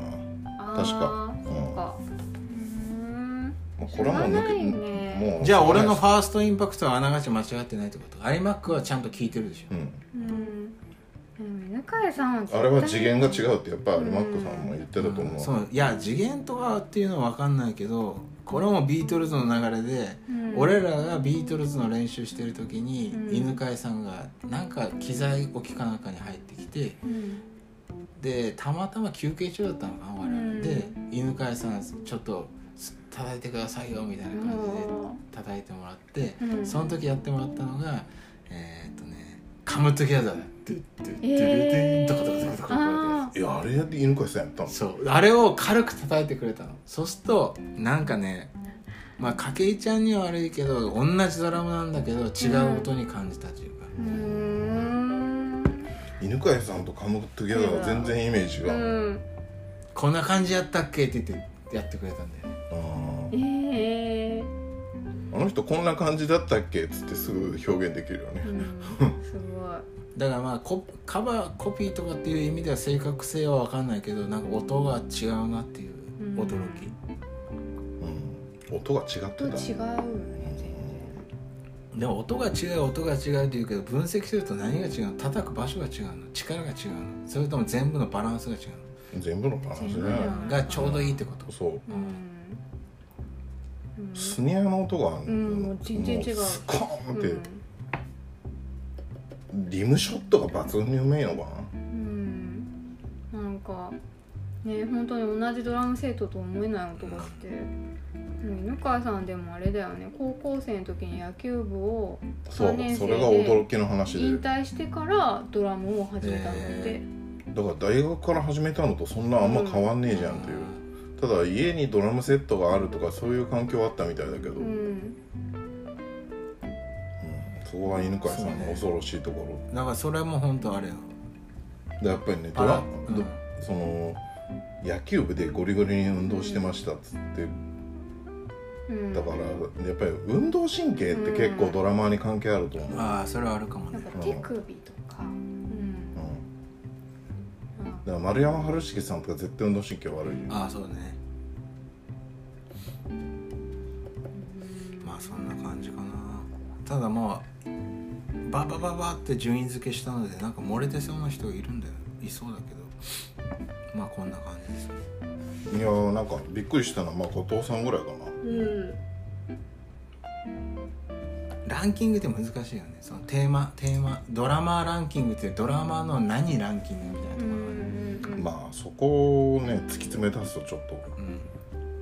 A: 確か。
B: そうか。うん。
A: もうこれはもう抜け
B: 知らないね。
A: もう
C: じゃあ俺のフ
A: ァ
C: ァーストインパクトはあながち間違ってないってこと。有マックはちゃんと聞いてるでしょ。
A: うん。
B: うん犬飼さん
A: あれは次元が違うってやっぱり有マックさんも言ってたと思う、
C: そう。いや次元とかっていうのは分かんないけどこれもビートルズの流れで、
B: うん。
C: 俺らがビートルズの練習してる時に、
B: うん。
C: 犬飼さんがなんか機材置きかなんかに入ってきて
B: うん。
C: でたまたま休憩中だったのかな我々、
B: うん。
C: で犬飼さんちょっと叩いてくださいよみたいな感じで叩いてもらって、
B: うん。
C: その時やってもらったのがえーっとね「カムトゥギャザー」ドゥッドゥッドゥルドゥ
B: えー
C: ンとかとかとかとかとか
B: あ
A: いやあれやって犬飼さんやったの
C: そうあれを軽く叩いてくれたのそうするとなんかねまあ筧ちゃんには悪いけど同じドラムなんだけど違う音に感じたというか、
B: うん
A: 犬飼さんとカムトゥギャザーは全然イメージが、
B: うん
C: こんな感じやったっけって言ってやってくれたんだよね
A: あ
B: ええ
A: ーあの人こんな感じだったっけっつってすぐ表現できるよね、
B: うんすごい
C: だからまあコカバーコピーとかっていう意味では正確性は分かんないけどなんか音が違うなっていう驚き、
A: うん、音が違ってた。
B: と違うよね
C: でも音が違う音が違うって言うけど分析すると何が違うの？叩く場所が違うの？力が違うの？それとも全部のバランスが違う
A: 全部のバランスね。
C: がちょうどいいってこと。
A: そう。
B: うん。うん。
A: スネアの音が、
B: うんもう全然違う。
A: もスコーンって、
B: うん
A: リムショットが抜群にうめえのか
B: うん。なんかね本当に同じドラムセットと思えない音がして。うん犬飼さんでもあれだよね。高校生の時に野球部を
A: なそう
B: 3年生
A: それが驚きの話で。
B: 引退してからドラムを始めたのって、
C: へ
A: だから大学から始めたのとそんなあんま変わんねえじゃんっていう、ただ家にドラムセットがあるとかそういう環境はあったみたいだけど、うん
B: うん
A: そこは犬飼さんの恐ろしいところ。
C: だからそれも本当あれよ
A: でやっぱりねドラ
C: うん。
A: どその野球部でゴリゴリに運動してましたっつって。
B: うん。
A: だからやっぱり運動神経って結構ドラマーに関係あると思う、
C: ああそれはあるかもね。
B: なんか手首とか、うん。
A: うん。だから丸山春重さんとか絶対運動神経悪いよ。
C: ああそうね。まあそんな感じかなただまあババババって順位付けしたのでなんか漏れてそうな人がいるんだよ。いそうだけど。まあこんな感じです。ね
A: いやーなんかびっくりしたの。はまあ後藤さんぐらいかな。
B: うん。
C: ランキングって難しいよね。そのテーマテーマドラマーランキングってドラマーの何ランキングみたいなところ
A: まあそこをね突き詰め出すとちょっと
C: うん、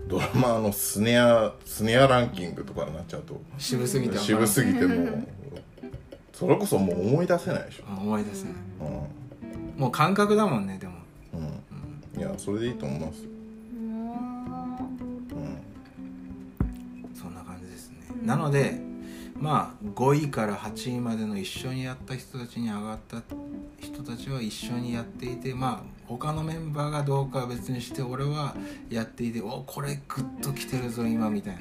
A: ドラマーのスネアスネアランキングとかになっちゃうと。
C: 渋すぎて
A: 渋すぎてもう。それこそもう思い出せないでしょ。
C: あ思い出すね
A: う
C: もう感覚だもんねでも、
A: ん、うん、いやそれでいいと思います。
B: うん。
A: うん。
C: そんな感じですね、なのでまあ5位から8位までの一緒にやった人たちに上がった人たちは一緒にやっていてまあ他のメンバーがどうかは別にして俺はやっていておこれグッと来てるぞ今みたいな。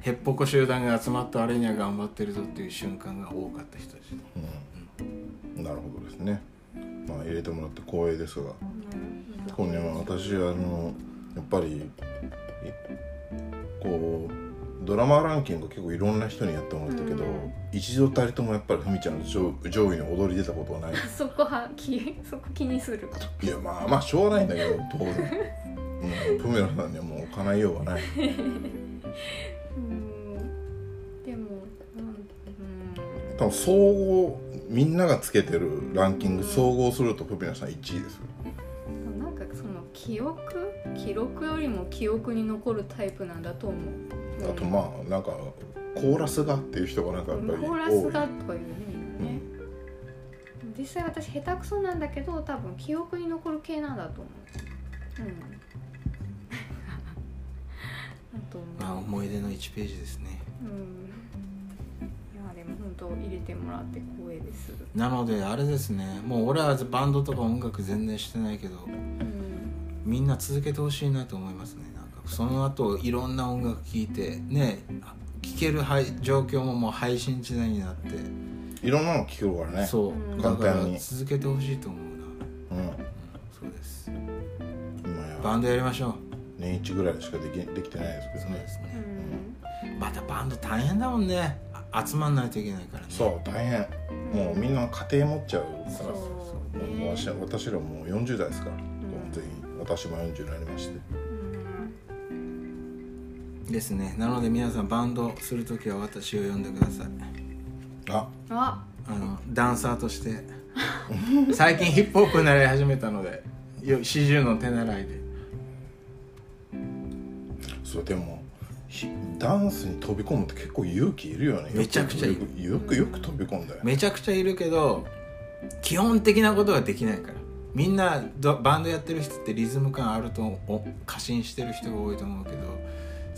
C: へっぽこ集団が集まったあれには頑張ってるぞっていう瞬間が多かった人たち
A: うん。なるほどですね。まあ入れてもらって光栄ですが。今年は私あのやっぱりいこうドラマランキング結構いろんな人にやってもらったけど、
B: うん
A: 一度たりともやっぱりふみちゃんの上上位に踊り出たことはない。
B: そこは気そこ気にする。
A: いやまあまあしょうがないんだけど当然、うん、プメラさんにはもう叶えようがない。
B: うん。でもうん。
A: 多分総合みんながつけてるランキング総合するとプメラさん1位ですよ。
B: うんなんかその記憶記録よりも記憶に残るタイプなんだと思う
A: あとまあなんかコーラスがっていう人がなんかやっぱり
B: コーラスがとかいうね。みん。実際私下手くそなんだけど多分記憶に残る系なんだと思う。うん。*laughs*
C: あ思い出の1ページですね。
B: うん。いやでも本当入れてもらって光栄です。
C: なのであれですね。もう俺はバンドとか音楽全然してないけど
B: うん。
C: みんな続けてほしいなと思いますねその後いろんな音楽聴いてね聴けるはい状況ももう配信時代になって、
A: いろんなの聞けるからね。
C: そう。
B: うん。
C: だから
A: 簡単に。
C: 続けてほしいと思うな、
A: うん。
C: うん、そうです。
A: 今や。
C: バンドやりましょう。
A: 年一ぐらいしかできできてないですけどね。
C: そうですね。
B: うん。
C: またバンド大変だもんね。あ集まんないといけないからね。
A: そう大変。もうみんな家庭持っちゃうから。
B: そう
A: もう
B: ね。
A: 私私らもう40代ですから、
B: ん。
A: 全員。私も40になりまして。
B: うん
C: ですね。なので皆さんバンドする時は私を呼んでください。
A: あ。
B: あ。
C: あのダンサーとして。最近ヒップホップになり始めたのでよ四十の手習いで。
A: そうでもひダンスに飛び込むって結構勇気いるよね。
C: めちゃくちゃいる。
A: よくよく飛び込んだよ
C: めちゃくちゃいるけど基本的なことはできないから。みんなどバンドやってる人ってリズム感あるとお過信してる人が多いと思うけど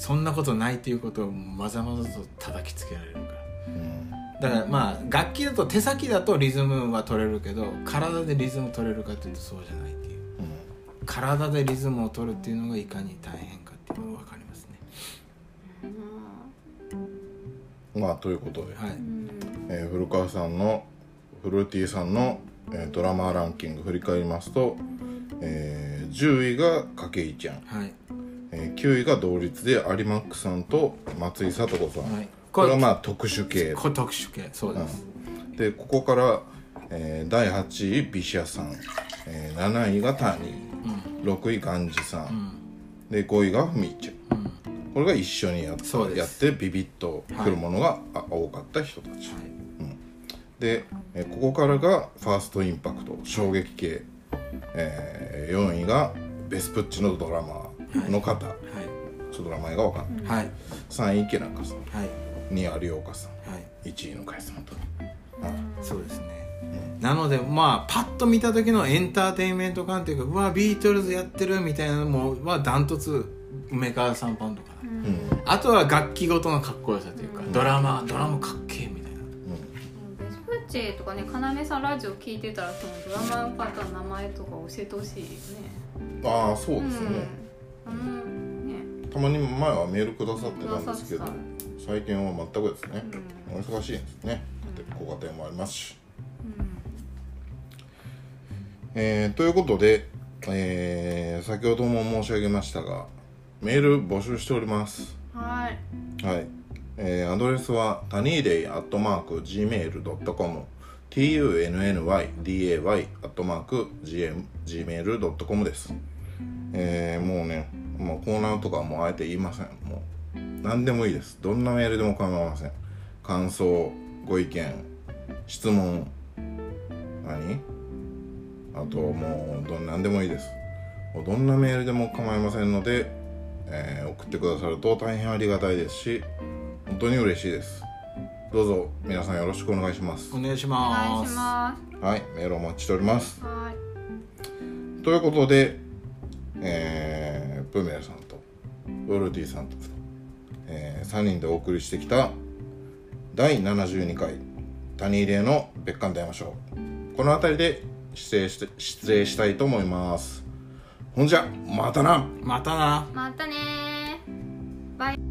C: そんなことないっていうことをまざまざと叩きつけられるから。
A: うん。
C: だからまあ楽器だと手先だとリズムは取れるけど体でリズム取れるかっていうとそうじゃないっていう。体でリズムを取るっていうのがいかに大変かっていうのが分かりますね。
A: うんまあということで、
C: はい。
A: えー古川さんのフルーティーさんの、えードラマーランキング振り返りますと、えー10位が筧ちゃん、
C: はい
A: えー9位が同率で有馬ックさんと松井聡子さん、
C: はい。
A: これはまあ特殊系。
C: これ特殊系。そうです、
A: でここから、えー第8位ビシアさん、えー7位がタニー、6位ガンジさん、で5位がフミちゃん、これが一緒にやっやってビビッとくるものが、あ多かった人たち、で、えーここからがファーストインパクト衝撃系、え4位がベスプッチのドラマ。ーの方、
C: は
A: ちょっと名前が分かんない、
C: いはい。
A: 3位池中さん。
C: はい。
A: 2位有岡さん。
C: はい。
A: 1位の海さんと、
C: そうですね、なのでまあパッと見た時のエンターテインメント感というかうわビートルズやってるみたいなのもはダントツ梅川さんパンとかな、
A: うん。
C: あとは楽器ごとのかっこよさというか、ドラマドラムかっけえみたいな。
B: ベスプッチェとかね要さんラジオ聞いてたらそのドラマの方の名前とか教えてほしいよね。
A: ああそうですね、
B: うん、あのね。
A: たまに前はメールくださってたんですけど最近は全くですね、
B: う
A: お忙しいんですね。でご家庭もありますし、えーということで、えー先ほども申し上げましたがメール募集しております。
B: はい。
A: はい、えーアドレスはタニーデイアットマーク Gmail.com tunnyday アットマーク Gmail.com ですえーもうねもうコーナーとかはもうあえて言いません。もう何でもいいです。どんなメールでも構いません。感想ご意見質問何？あともうどん何でもいいですもうどんなメールでも構いませんので、えー送ってくださると大変ありがたいですし本当に嬉しいです。どうぞ皆さんよろしくお願いします。
C: お願いし
B: お願
C: ます
B: いしま
A: はいメールお待ちしております
B: す。はい。
A: ということで、えー、プーメルさんとウルティさんと、え3人でお送りしてきた第72回谷入れの別館電話ショーこの辺りで失礼して失礼したいと思います。ほんじゃまたな。
C: またな。
B: またねー